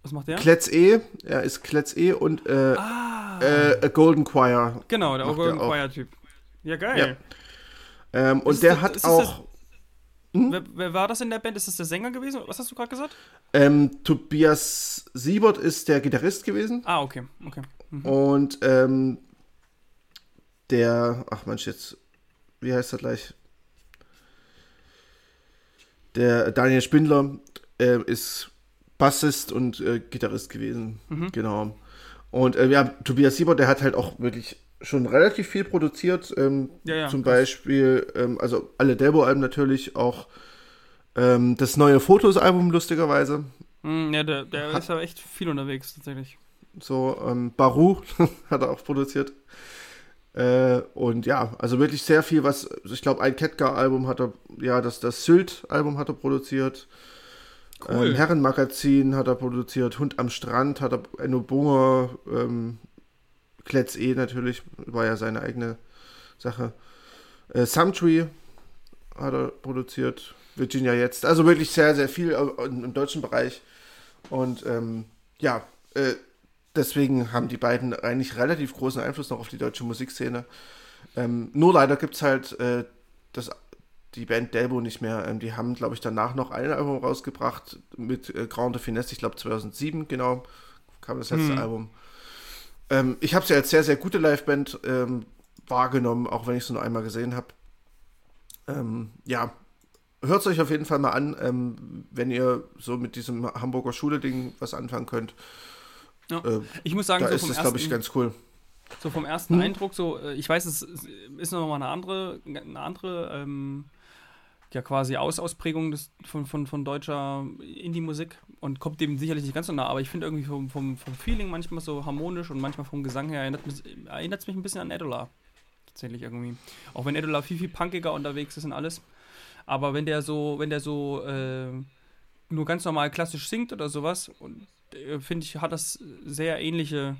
was macht der? Kletz E. Er ist Kletz E und äh, ah. äh, Golden Choir. Genau, der Golden Choir-Typ. Ja, geil. Ja. Ähm, und der das, hat auch. Hm? Wer, wer, war das in der Band? Ist das der Sänger gewesen? Was hast du gerade gesagt? Ähm, Tobias Siebert ist der Gitarrist gewesen. Ah, okay. okay. Mhm. Und ähm, der, ach Mensch, jetzt, wie heißt er gleich? Der Daniel Spindler äh, ist Bassist und äh, Gitarrist gewesen. Mhm. Genau. Und äh, ja, Tobias Siebert, der hat halt auch wirklich schon relativ viel produziert. Ähm, ja, ja, zum krass. Beispiel, ähm, also alle Delbo-Alben natürlich, auch ähm, das neue Fotos-Album, lustigerweise. Mhm, ja, der, der hat, ist ja echt viel unterwegs, tatsächlich. So, ähm, Baru hat er auch produziert. Äh, und ja, also wirklich sehr viel, was, ich glaube, ein Ketka-Album hat er, ja, das, das Sylt-Album hat er produziert. Cool. Ähm, Herrenmagazin hat er produziert, Hund am Strand hat er, Enno Bunger, ähm, Kletz E natürlich, war ja seine eigene Sache. Äh, Sumtree hat er produziert, Virginia jetzt. Also wirklich sehr, sehr viel im, im deutschen Bereich. Und ähm, ja, äh, deswegen haben die beiden eigentlich relativ großen Einfluss noch auf die deutsche Musikszene. Ähm, nur leider gibt es halt äh, das, die Band Delbo nicht mehr. Ähm, die haben, glaube ich, danach noch ein Album rausgebracht mit äh, Grande Finesse, ich glaube 2007, genau, kam das letzte hm. Album. Ähm, ich habe sie als sehr, sehr gute Liveband ähm, wahrgenommen, auch wenn ich sie nur einmal gesehen habe. Ähm, ja, hört es euch auf jeden Fall mal an, ähm, wenn ihr so mit diesem Hamburger Schule-Ding was anfangen könnt. Ja. Äh, ich muss sagen, da so ist es, glaube ich, ganz cool. So vom ersten hm. Eindruck, so, äh, ich weiß, es ist noch mal eine andere, eine andere, ähm, ja quasi Aus Ausprägung des, von, von, von deutscher Indie-Musik und kommt dem sicherlich nicht ganz so nah, aber ich finde irgendwie vom, vom, vom Feeling manchmal so harmonisch und manchmal vom Gesang her erinnert es mich, erinnert mich ein bisschen an Edola. Tatsächlich irgendwie. Auch wenn Edola viel, viel punkiger unterwegs ist und alles. Aber wenn der so, wenn der so äh, nur ganz normal klassisch singt oder sowas und finde ich, hat das sehr ähnliche,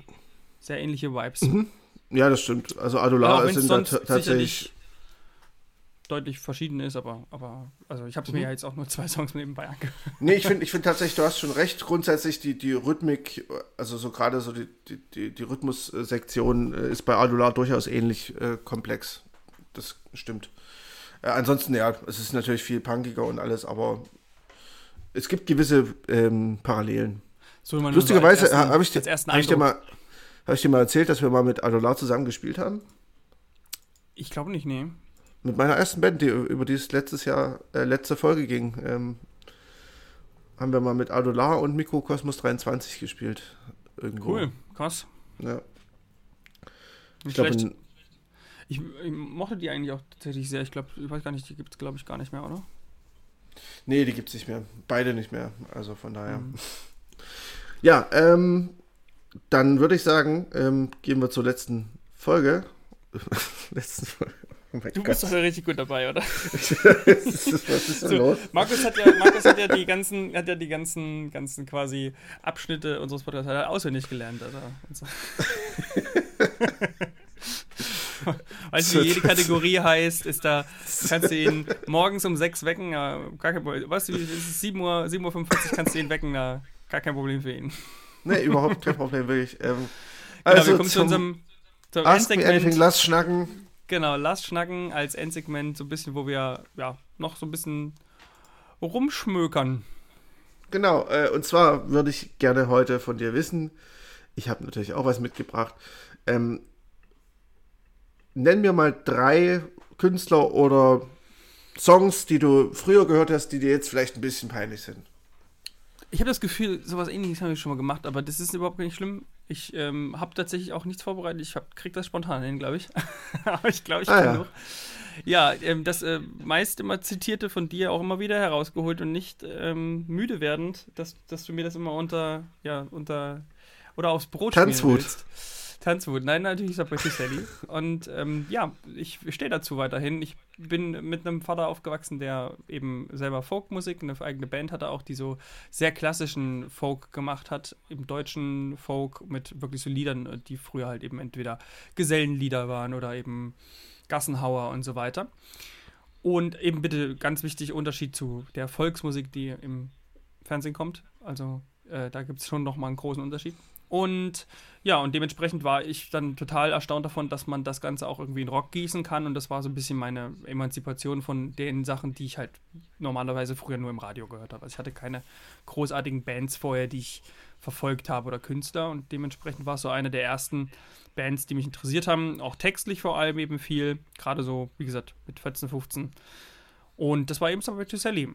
sehr ähnliche Vibes. Mhm. Ja, das stimmt. Also Adolar ja, sind da tatsächlich deutlich verschieden ist, aber, aber also ich habe mhm. mir ja jetzt auch nur zwei Songs nebenbei angehört. Nee, ich finde ich find tatsächlich, du hast schon recht, grundsätzlich die, die Rhythmik, also so gerade so die, die, die, die Rhythmussektion äh, ist bei Adular durchaus ähnlich äh, komplex. Das stimmt. Äh, ansonsten, ja, es ist natürlich viel punkiger und alles, aber es gibt gewisse ähm, Parallelen. So, Lustigerweise so habe ich, dir, hab ich, dir mal, ich dir mal erzählt, dass wir mal mit Adolar zusammen gespielt haben. Ich glaube nicht, nee. Mit meiner ersten Band, die über die es letztes Jahr, äh, letzte Folge ging, ähm, haben wir mal mit Adolar und Mikrokosmos 23 gespielt. Irgendwo. Cool, krass. Ja. ich glaube, ich, ich, mochte die eigentlich auch tatsächlich sehr. Ich glaube, ich weiß gar nicht, die gibt es, glaube ich, gar nicht mehr, oder? Nee, die gibt es nicht mehr. Beide nicht mehr. Also von daher. Mhm. Ja, ähm, dann würde ich sagen, ähm, gehen wir zur letzten Folge. letzten Folge. Oh du Gott. bist doch richtig gut dabei, oder? was ist denn so, los? Markus hat ja, Markus hat ja die ganzen, hat ja die ganzen, ganzen quasi Abschnitte unseres Podcasts auswendig gelernt, also. So. weißt du, wie jede Kategorie heißt, ist da, kannst du ihn morgens um 6 wecken, gar kein Problem. Weißt du, es ist 7 Uhr, 7.45 Uhr kannst du ihn wecken, da Gar kein Problem für ihn. Nee, überhaupt kein Problem, wirklich. Ähm, Also Also wir kommen zu unserem, zum Ask me anything, Endsegment. lass schnacken. Genau, Lass schnacken als Endsegment, so ein bisschen, wo wir ja noch so ein bisschen rumschmökern. Genau, äh, und zwar würde ich gerne heute von dir wissen, ich habe natürlich auch was mitgebracht, ähm, nenn mir mal drei Künstler oder Songs, die du früher gehört hast, die dir jetzt vielleicht ein bisschen peinlich sind. Ich habe das Gefühl, sowas ähnliches habe ich schon mal gemacht, aber das ist überhaupt nicht schlimm. Ich ähm, habe tatsächlich auch nichts vorbereitet. Ich hab, krieg das spontan hin, glaube ich. aber ich glaube, ich Ah, kann ja. noch. Ja, ähm, das äh, meist immer zitierte von dir auch immer wieder herausgeholt und nicht ähm, müde werdend, dass, dass du mir das immer unter, ja, unter, oder aufs Brot Tanzwut. willst. Tanzwut, nein, natürlich ist er Pretty Sally. Und ähm, ja, ich stehe dazu weiterhin. Ich bin mit einem Vater aufgewachsen, der eben selber Folkmusik, eine eigene Band hatte auch, die so sehr klassischen Folk gemacht hat, im deutschen Folk mit wirklich so Liedern, die früher halt eben entweder Gesellenlieder waren oder eben Gassenhauer und so weiter. Und eben bitte ganz wichtig Unterschied zu der Volksmusik, die im Fernsehen kommt. Also äh, da gibt es schon nochmal einen großen Unterschied. Und ja, und dementsprechend war ich dann total erstaunt davon, dass man das Ganze auch irgendwie in Rock gießen kann. Und das war so ein bisschen meine Emanzipation von den Sachen, die ich halt normalerweise früher nur im Radio gehört habe. Also ich hatte keine großartigen Bands vorher, die ich verfolgt habe oder Künstler. Und dementsprechend war es so eine der ersten Bands, die mich interessiert haben. Auch textlich vor allem eben viel. Gerade so, wie gesagt, mit 14, 15. Und das war eben Subway to Sally.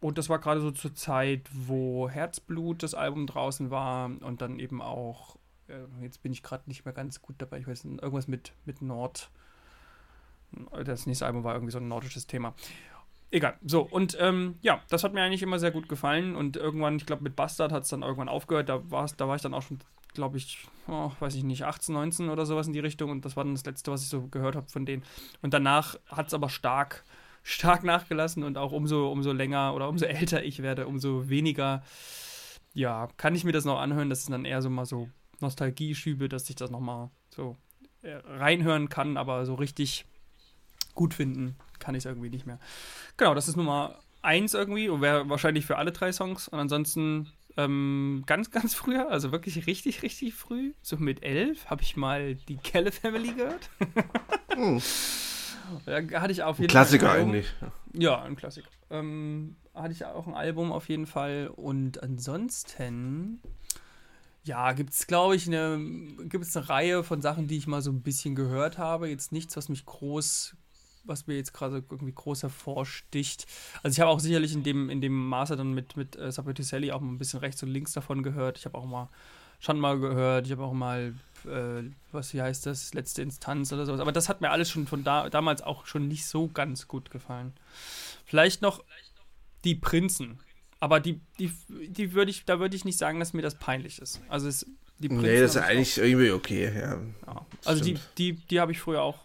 Und das war gerade so zur Zeit, wo Herzblut das Album draußen war und dann eben auch, äh, jetzt bin ich gerade nicht mehr ganz gut dabei, ich weiß nicht, irgendwas mit, mit Nord. Das nächste Album war irgendwie so ein nordisches Thema. Egal. So, und ähm, ja, das hat mir eigentlich immer sehr gut gefallen. Und irgendwann, ich glaube, mit Bastard hat es dann irgendwann aufgehört. Da, war's, da war ich dann auch schon, glaube ich, oh, weiß ich nicht, 18, 19 oder sowas in die Richtung. Und das war dann das Letzte, was ich so gehört habe von denen. Und danach hat es aber stark, stark nachgelassen. Und auch umso, umso länger oder umso älter ich werde, umso weniger, ja, kann ich mir das noch anhören. Das ist dann eher so mal so Nostalgie-Schübe, dass ich das nochmal so äh, reinhören kann. Aber so richtig gut finden kann ich es irgendwie nicht mehr. Genau, das ist Nummer eins irgendwie und wäre wahrscheinlich für alle drei Songs. Und ansonsten ähm, ganz, ganz früher, also wirklich richtig, richtig früh, so mit elf, habe ich mal die Kelle Family gehört. Hm. Da hatte ich auf Ein jeden Klassiker Fall. ein eigentlich. Ja, ein Klassiker. Ähm, hatte ich auch ein Album auf jeden Fall. Und ansonsten, ja, gibt es, glaube ich, eine, gibt's eine Reihe von Sachen, die ich mal so ein bisschen gehört habe. Jetzt nichts, was mich groß, was mir jetzt gerade irgendwie groß hervorsticht. Also ich habe auch sicherlich in dem, in dem Maße dann mit, mit äh, Sally auch mal ein bisschen rechts und links davon gehört. Ich habe auch mal schon mal gehört, ich habe auch mal, äh, was wie heißt das, letzte Instanz oder sowas. Aber das hat mir alles schon von da, damals auch schon nicht so ganz gut gefallen. Vielleicht noch die Prinzen. Aber die, die, die würde ich, da würde ich nicht sagen, dass mir das peinlich ist. Also es, die Prinzen. Nee, das ist eigentlich irgendwie okay, ja. auch, ja. Also die, stimmt. die, die habe ich früher auch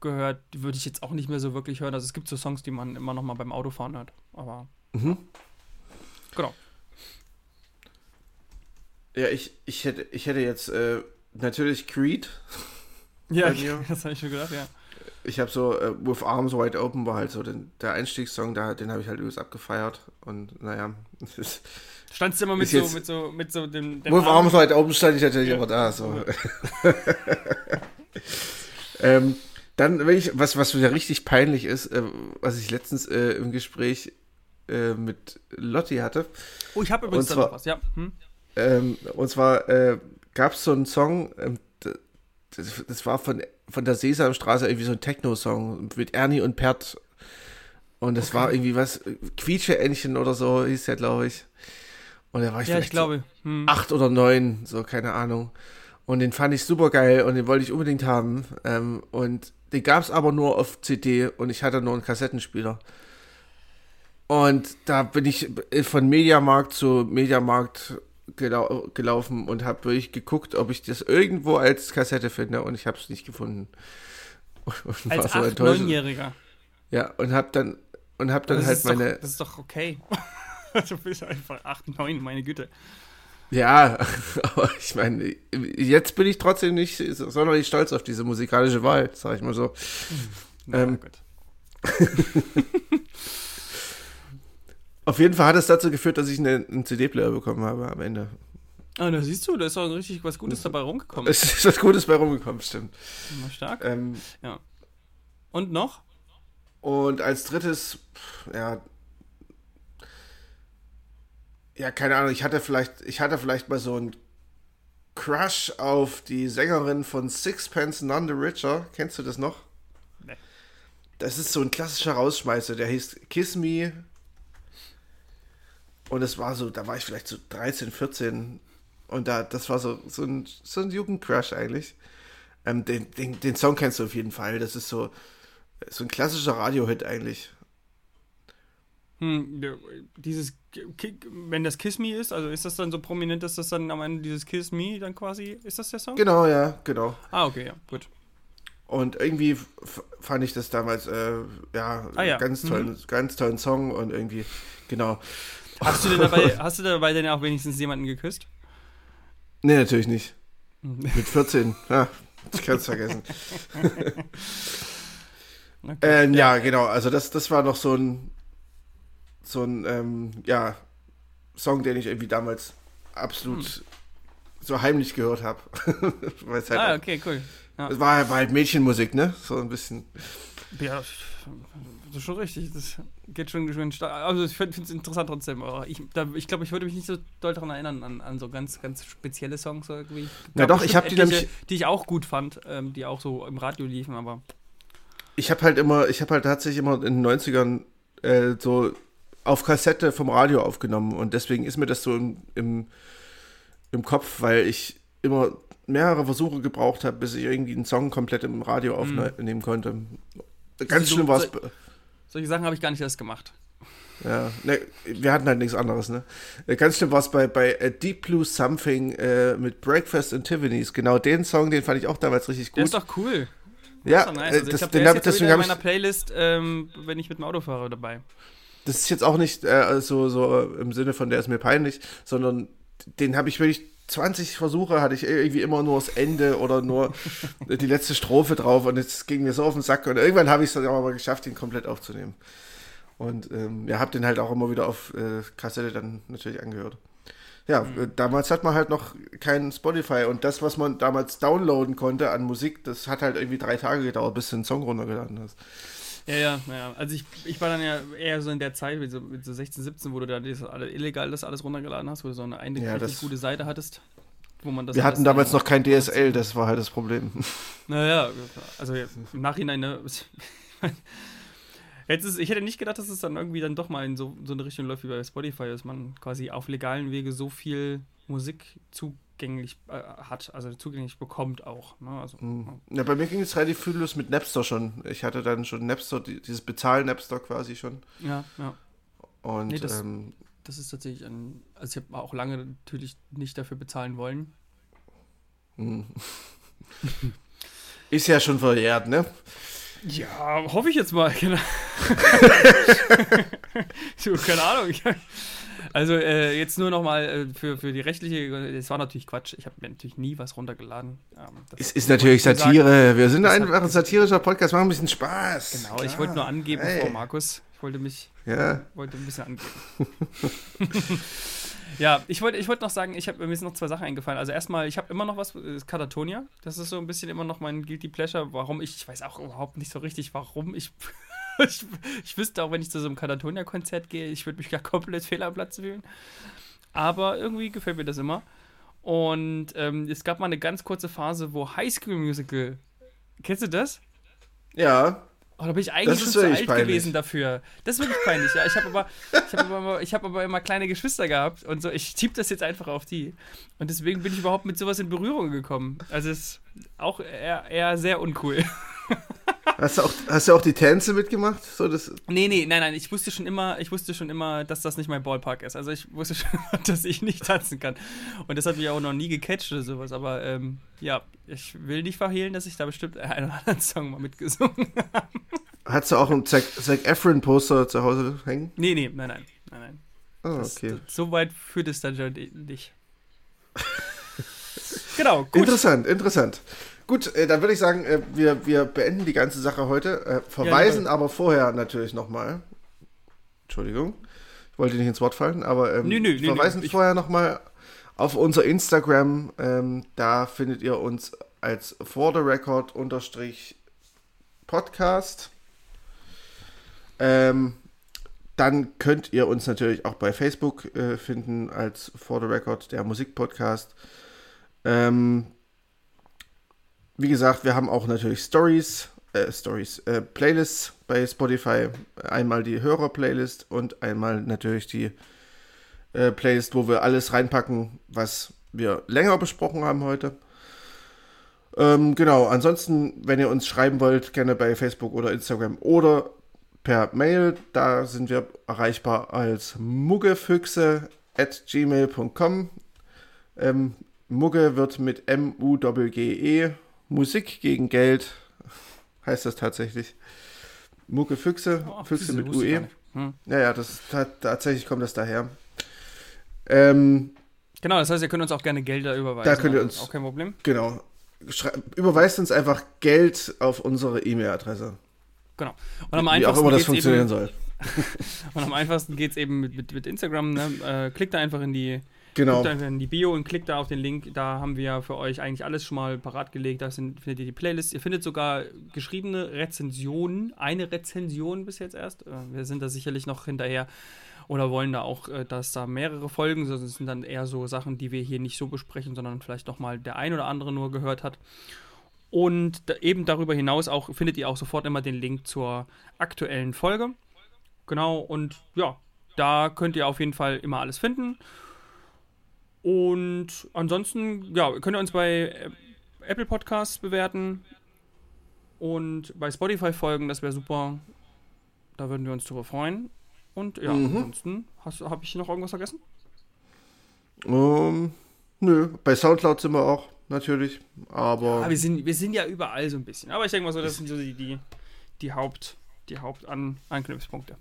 gehört. Die würde ich jetzt auch nicht mehr so wirklich hören. Also es gibt so Songs, die man immer noch mal beim Autofahren hört. Aber Mhm. genau. Ja, ich, ich, hätte, ich hätte jetzt äh, natürlich Creed. Ja, mir? das habe ich schon gedacht, ja. Ich habe so äh, With Arms Wide Open war halt so den, der Einstiegssong, da, den habe ich halt übelst abgefeiert. Und naja, Standst du immer mit so, jetzt- mit so, mit so dem, dem With Arm- Arms Wide Open stand ich natürlich Ja. immer da. So. ähm, dann, wenn ich, was, was wieder richtig peinlich ist, äh, was ich letztens äh, im Gespräch äh, mit Lotti hatte, Oh, ich habe übrigens Und da noch zwar- was, ja. Hm? Ähm, und zwar äh, gab es so einen Song, ähm, das, das war von, von der Sesamstraße irgendwie so ein Techno-Song mit Ernie und Pert. Und das war irgendwie was, Quietsche-Entchen oder so hieß der, glaube ich. Und da war ich Ja, ich glaube. Hm. acht oder neun, so keine Ahnung. Und den fand ich super geil und den wollte ich unbedingt haben. Ähm, und den gab es aber nur auf CD und ich hatte nur einen Kassettenspieler. Und da bin ich von Mediamarkt zu Mediamarkt gelau gelaufen und habe wirklich geguckt, ob ich das irgendwo als Kassette finde und ich habe es nicht gefunden. Und, und Als war so 8-, enttäuscht. 9-Jähriger. Ja, und habe dann und habe dann halt meine doch, das ist doch okay. du bist einfach 8, 9, meine Güte. Ja, aber ich meine, jetzt bin ich trotzdem nicht sonderlich stolz auf diese musikalische Wahl, sag ich mal so. Na Ähm, gut. Auf jeden Fall hat es dazu geführt, dass ich eine- einen CD-Player bekommen habe am Ende. Ah, da siehst du, da ist auch richtig was Gutes dabei rumgekommen. Es ist was Gutes bei rumgekommen, stimmt. Mal stark. Ähm, Und noch? und als drittes, ja, ja, keine Ahnung, ich hatte vielleicht, ich hatte vielleicht mal so einen Crush auf die Sängerin von Sixpence None the Richer. Kennst du das noch? Nee. Das ist so ein klassischer Rausschmeißer, der hieß Kiss Me. Und es war so, da war ich vielleicht so 13, 14. Und da, das war so, so ein, so ein Jugendcrush eigentlich. Ähm, den, den, den Song kennst du auf jeden Fall. Das ist so, so ein klassischer Radiohit eigentlich. Hm, dieses, Ki- wenn das Kiss Me ist, also ist das dann so prominent, dass das dann am Ende dieses Kiss Me dann quasi, ist das der Song? Genau, ja, genau. Ah, okay, ja, gut. Und irgendwie fand ich das damals, äh, ja, Ah, ja. ganz tollen, ganz tollen Song und irgendwie, genau. Hast du denn dabei, hast du dabei denn auch wenigstens jemanden geküsst? Nee, natürlich nicht. Hm. Mit 14. Ja, ich kann es vergessen. Okay. Ähm, ja, genau. Also das, das war noch so ein, so ein, ähm, ja, Song, den ich irgendwie damals absolut so heimlich gehört habe. Halt, Hm. ah, okay, cool. es war, war halt Mädchenmusik, ne? So ein bisschen. Ja, das ist schon richtig. Das geht schon stark. Also ich finde es interessant trotzdem. Aber ich glaube, ich, glaub, ich würde mich nicht so doll daran erinnern, an, an so ganz, ganz spezielle Songs irgendwie. Na Gab doch, ich bestimmt hab die nämlich- Die ich auch gut fand, ähm, die auch so im Radio liefen, aber. Ich habe halt immer, ich habe halt tatsächlich immer in den 90ern äh, so auf Kassette vom Radio aufgenommen und deswegen ist mir das so im, im, im Kopf, weil ich immer mehrere Versuche gebraucht habe, bis ich irgendwie einen Song komplett im Radio aufnehmen konnte. Ganz schlimm war es. So- Solche Sachen habe ich gar nicht erst gemacht. Ja, ne, wir hatten halt nichts anderes, ne? Äh, Ganz schlimm war es bei, bei A Deep Blue Something äh, mit Breakfast and Tiffany's. Genau den Song, den fand ich auch damals richtig Der gut. ist doch cool. ja, ist doch nice. äh, Also ich das, glaube, den der ist jetzt deswegen wieder in ich meiner Playlist, ähm, wenn ich mit dem Auto fahre, dabei. das ist jetzt auch nicht äh, so, so im Sinne von der ist mir peinlich, sondern den habe ich wirklich 20 Versuche hatte ich irgendwie immer nur das Ende oder nur die letzte Strophe drauf und es ging mir so auf den Sack und irgendwann habe ich es dann mal geschafft, ihn komplett aufzunehmen. Und ähm, ja, habe den halt auch immer wieder auf äh, Kassette dann natürlich angehört. Ja, äh, damals hat man halt noch kein Spotify und das, was man damals downloaden konnte an Musik, das hat halt irgendwie drei Tage gedauert, bis du den Song runtergeladen hast. Ja, ja, ja. Also ich, ich war dann ja eher so in der Zeit, mit so, mit so 16, 17, wo du da das alle, illegal das alles runtergeladen hast, wo du so eine, eine Ja, richtig gute Seite hattest. Wo man das Wir hatten damals noch kein DSL, das war halt das Problem. Naja, also im Nachhinein, ne, Jetzt ist, ich hätte nicht gedacht, dass es dann irgendwie dann doch mal in so, so eine Richtung läuft wie bei Spotify, dass man quasi auf legalen Wege so viel Musik zugänglich äh, hat, also zugänglich bekommt auch. Ne? Also, Hm. Ja, bei mir ging es relativ frühlos mit Napster schon. Ich hatte dann schon Napster, die- dieses Bezahl-Napster quasi schon. ja, ja. Und Nee, das- ähm, Das ist tatsächlich ein. Also ich habe auch lange natürlich nicht dafür bezahlen wollen. hm. ist ja schon verjährt, ne? Ja, hoffe ich jetzt mal. Genau. so, keine Ahnung. Also äh, jetzt nur noch mal äh, für, für die rechtliche, das war natürlich Quatsch. Ich habe mir natürlich nie was runtergeladen. Ähm, Es ist natürlich ich Satire. Wir sind Das einfach ein satirischer Podcast, machen ein bisschen Spaß. Genau, ich Klar. wollte nur angeben, Hey. Frau Markus. Ich wollte mich, Ja, wollte ein bisschen angeben. ja, ich wollte ich wollte noch sagen, ich hab, mir sind noch zwei Sachen eingefallen. Also erstmal, ich habe immer noch was, Katatonia. Das ist so ein bisschen immer noch mein Guilty Pleasure. Warum ich, ich weiß auch überhaupt nicht so richtig, warum ich. Ich, ich wüsste auch, wenn ich zu so einem Katatonia-Konzert gehe, ich würde mich gar komplett fehl am Platz fühlen. Aber irgendwie gefällt mir das immer. Und ähm, es gab mal eine ganz kurze Phase, wo High School Musical. Kennst du das? ja. Oh, da bin ich eigentlich schon zu alt peinlich. gewesen dafür. Das ist wirklich peinlich, ja. Ich habe aber, ich hab aber, ich hab aber immer kleine Geschwister gehabt und so. Ich tippe das jetzt einfach auf die. Und deswegen bin ich überhaupt mit sowas in Berührung gekommen. Also es ist auch eher, eher sehr uncool. Hast du, auch, hast du auch die Tänze mitgemacht? So, das, Nee, nee, nein, nein. Ich wusste schon immer, ich wusste schon immer, dass das nicht mein Ballpark ist. Also ich wusste schon immer, dass ich nicht tanzen kann. Und das hat mich auch noch nie gecatcht oder sowas. Aber ähm, ja, ich will nicht verhehlen, dass ich da bestimmt einen oder anderen Song mal mitgesungen habe. hast du auch ein Zac, Zac Efron-Poster zu Hause hängen? Nee, nee, nein, nein, nein, nein. Das, okay. das, so weit führt es dann schon nicht. genau, gut. Interessant, interessant. Gut, äh, dann würde ich sagen, äh, wir, wir beenden die ganze Sache heute. Äh, verweisen lieber. aber vorher natürlich nochmal. Entschuldigung, ich wollte nicht ins Wort fallen, aber ähm, Nö, nö, nö, verweisen nö, vorher nochmal auf unser Instagram. Ähm, da findet ihr uns als For the Record unterstrich Podcast. Ähm, dann könnt ihr uns natürlich auch bei Facebook äh, finden als For the Record, der Musikpodcast. Ähm, wie gesagt, wir haben auch natürlich Stories, äh, Stories, äh, Playlists bei Spotify. Einmal die Hörer-Playlist und einmal natürlich die äh, Playlist, wo wir alles reinpacken, was wir länger besprochen haben heute. Ähm, genau, ansonsten, wenn ihr uns schreiben wollt, gerne bei Facebook oder Instagram oder per Mail. Da sind wir erreichbar als muggefüchse at gmail.com. Ähm, Mugge wird mit M-U-G-G-E, Musik gegen Geld, heißt das tatsächlich. Mugge Füchse, oh, Füchse mit UE. Hm. Ja, ja, das, tatsächlich kommt das daher. Ähm, genau, das heißt, ihr könnt uns auch gerne Gelder überweisen. Da könnt ihr uns. Auch kein Problem. Genau. Überweist uns einfach Geld auf unsere E-Mail-Adresse. Genau. Und am Wie auch immer das funktionieren eben, soll. und am einfachsten geht es eben mit, mit, mit Instagram. Ne? Äh, klickt da einfach in die, genau. einfach in die Bio und klickt da auf den Link. Da haben wir für euch eigentlich alles schon mal parat gelegt. Da sind, findet ihr die Playlist. Ihr findet sogar geschriebene Rezensionen. Eine Rezension bis jetzt erst. Äh, wir sind da sicherlich noch hinterher oder wollen da auch, äh, dass da mehrere Folgen, das sind dann eher so Sachen, die wir hier nicht so besprechen, sondern vielleicht nochmal der ein oder andere nur gehört hat. Und eben darüber hinaus auch findet ihr auch sofort immer den Link zur aktuellen Folge. Genau, und ja, da könnt ihr auf jeden Fall immer alles finden. Und ansonsten, ja, könnt ihr uns bei Apple Podcasts bewerten und bei Spotify folgen, das wäre super. Da würden wir uns drüber freuen. Und ja, mhm. ansonsten, habe ich noch irgendwas vergessen? Um, ähm, nö, bei Soundcloud sind wir auch natürlich, aber. Ja, wir, sind, wir sind ja überall so ein bisschen. Aber ich denke mal so, das sind so die, die, die Haupt, die Hauptanknüpfpunkte.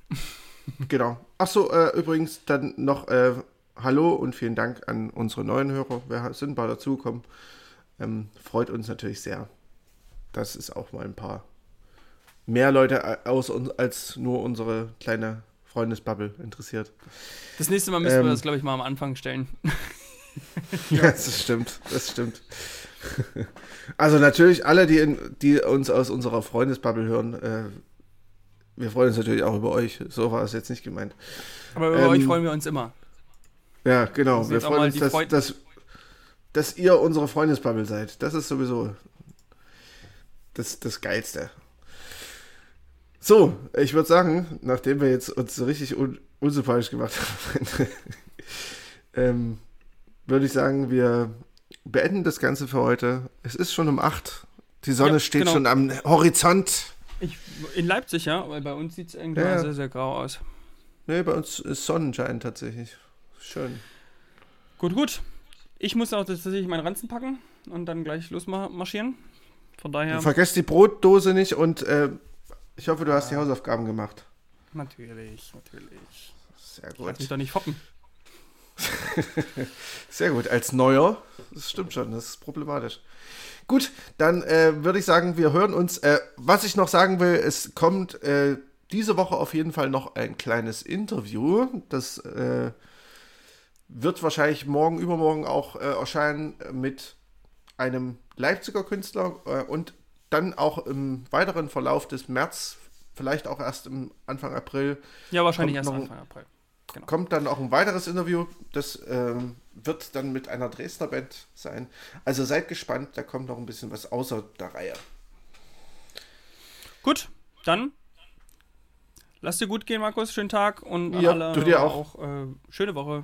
genau. Achso, äh, übrigens dann noch äh, Hallo und vielen Dank an unsere neuen Hörer. Wir sind ein paar dazugekommen. Ähm, freut uns natürlich sehr. dass es auch mal ein paar mehr Leute aus uns als nur unsere kleine Freundesbubble interessiert. Das nächste Mal müssen ähm, wir das, glaube ich, mal am Anfang stellen. ja, das stimmt, das stimmt. Also natürlich alle, die, in, die uns aus unserer Freundesbubble hören, äh, wir freuen uns natürlich auch über euch. So war es jetzt nicht gemeint. Aber über ähm, euch freuen wir uns immer. Ja, genau. Wir freuen uns, dass, dass, dass ihr unsere Freundesbubble seid. Das ist sowieso das, das Geilste. So, ich würde sagen, nachdem wir jetzt uns so richtig un unsympathisch gemacht haben, ähm, würde ich sagen, wir beenden das Ganze für heute. Es ist schon um 8. Die Sonne ja, steht genau. schon am Horizont. Ich, in Leipzig, ja, weil bei uns sieht es irgendwie ja. sehr, sehr grau aus. Nee, bei uns ist Sonnenschein tatsächlich. Schön. Gut, gut. Ich muss auch tatsächlich meinen Ranzen packen und dann gleich losmarschieren. Von daher. Vergesst die Brotdose nicht und äh, ich hoffe, du hast die Hausaufgaben gemacht. Natürlich, natürlich. Sehr gut. Lass mich doch nicht foppen. Sehr gut. Als Neuer, das stimmt schon, das ist problematisch. Gut, dann äh, würde ich sagen, wir hören uns. Äh, was ich noch sagen will, es kommt äh, diese Woche auf jeden Fall noch ein kleines Interview. Das äh, wird wahrscheinlich morgen, übermorgen auch äh, erscheinen mit einem Leipziger Künstler äh, und dann auch im weiteren Verlauf des März, vielleicht auch erst im Anfang April. Ja, wahrscheinlich erst Anfang April genau. kommt dann auch ein weiteres Interview. Das ähm, wird dann mit einer Dresdner Band sein. Also seid gespannt, da kommt noch ein bisschen was außer der Reihe. Gut, dann lass dir gut gehen, Markus. Schönen Tag und ja, alle du dir auch. auch äh, schöne Woche.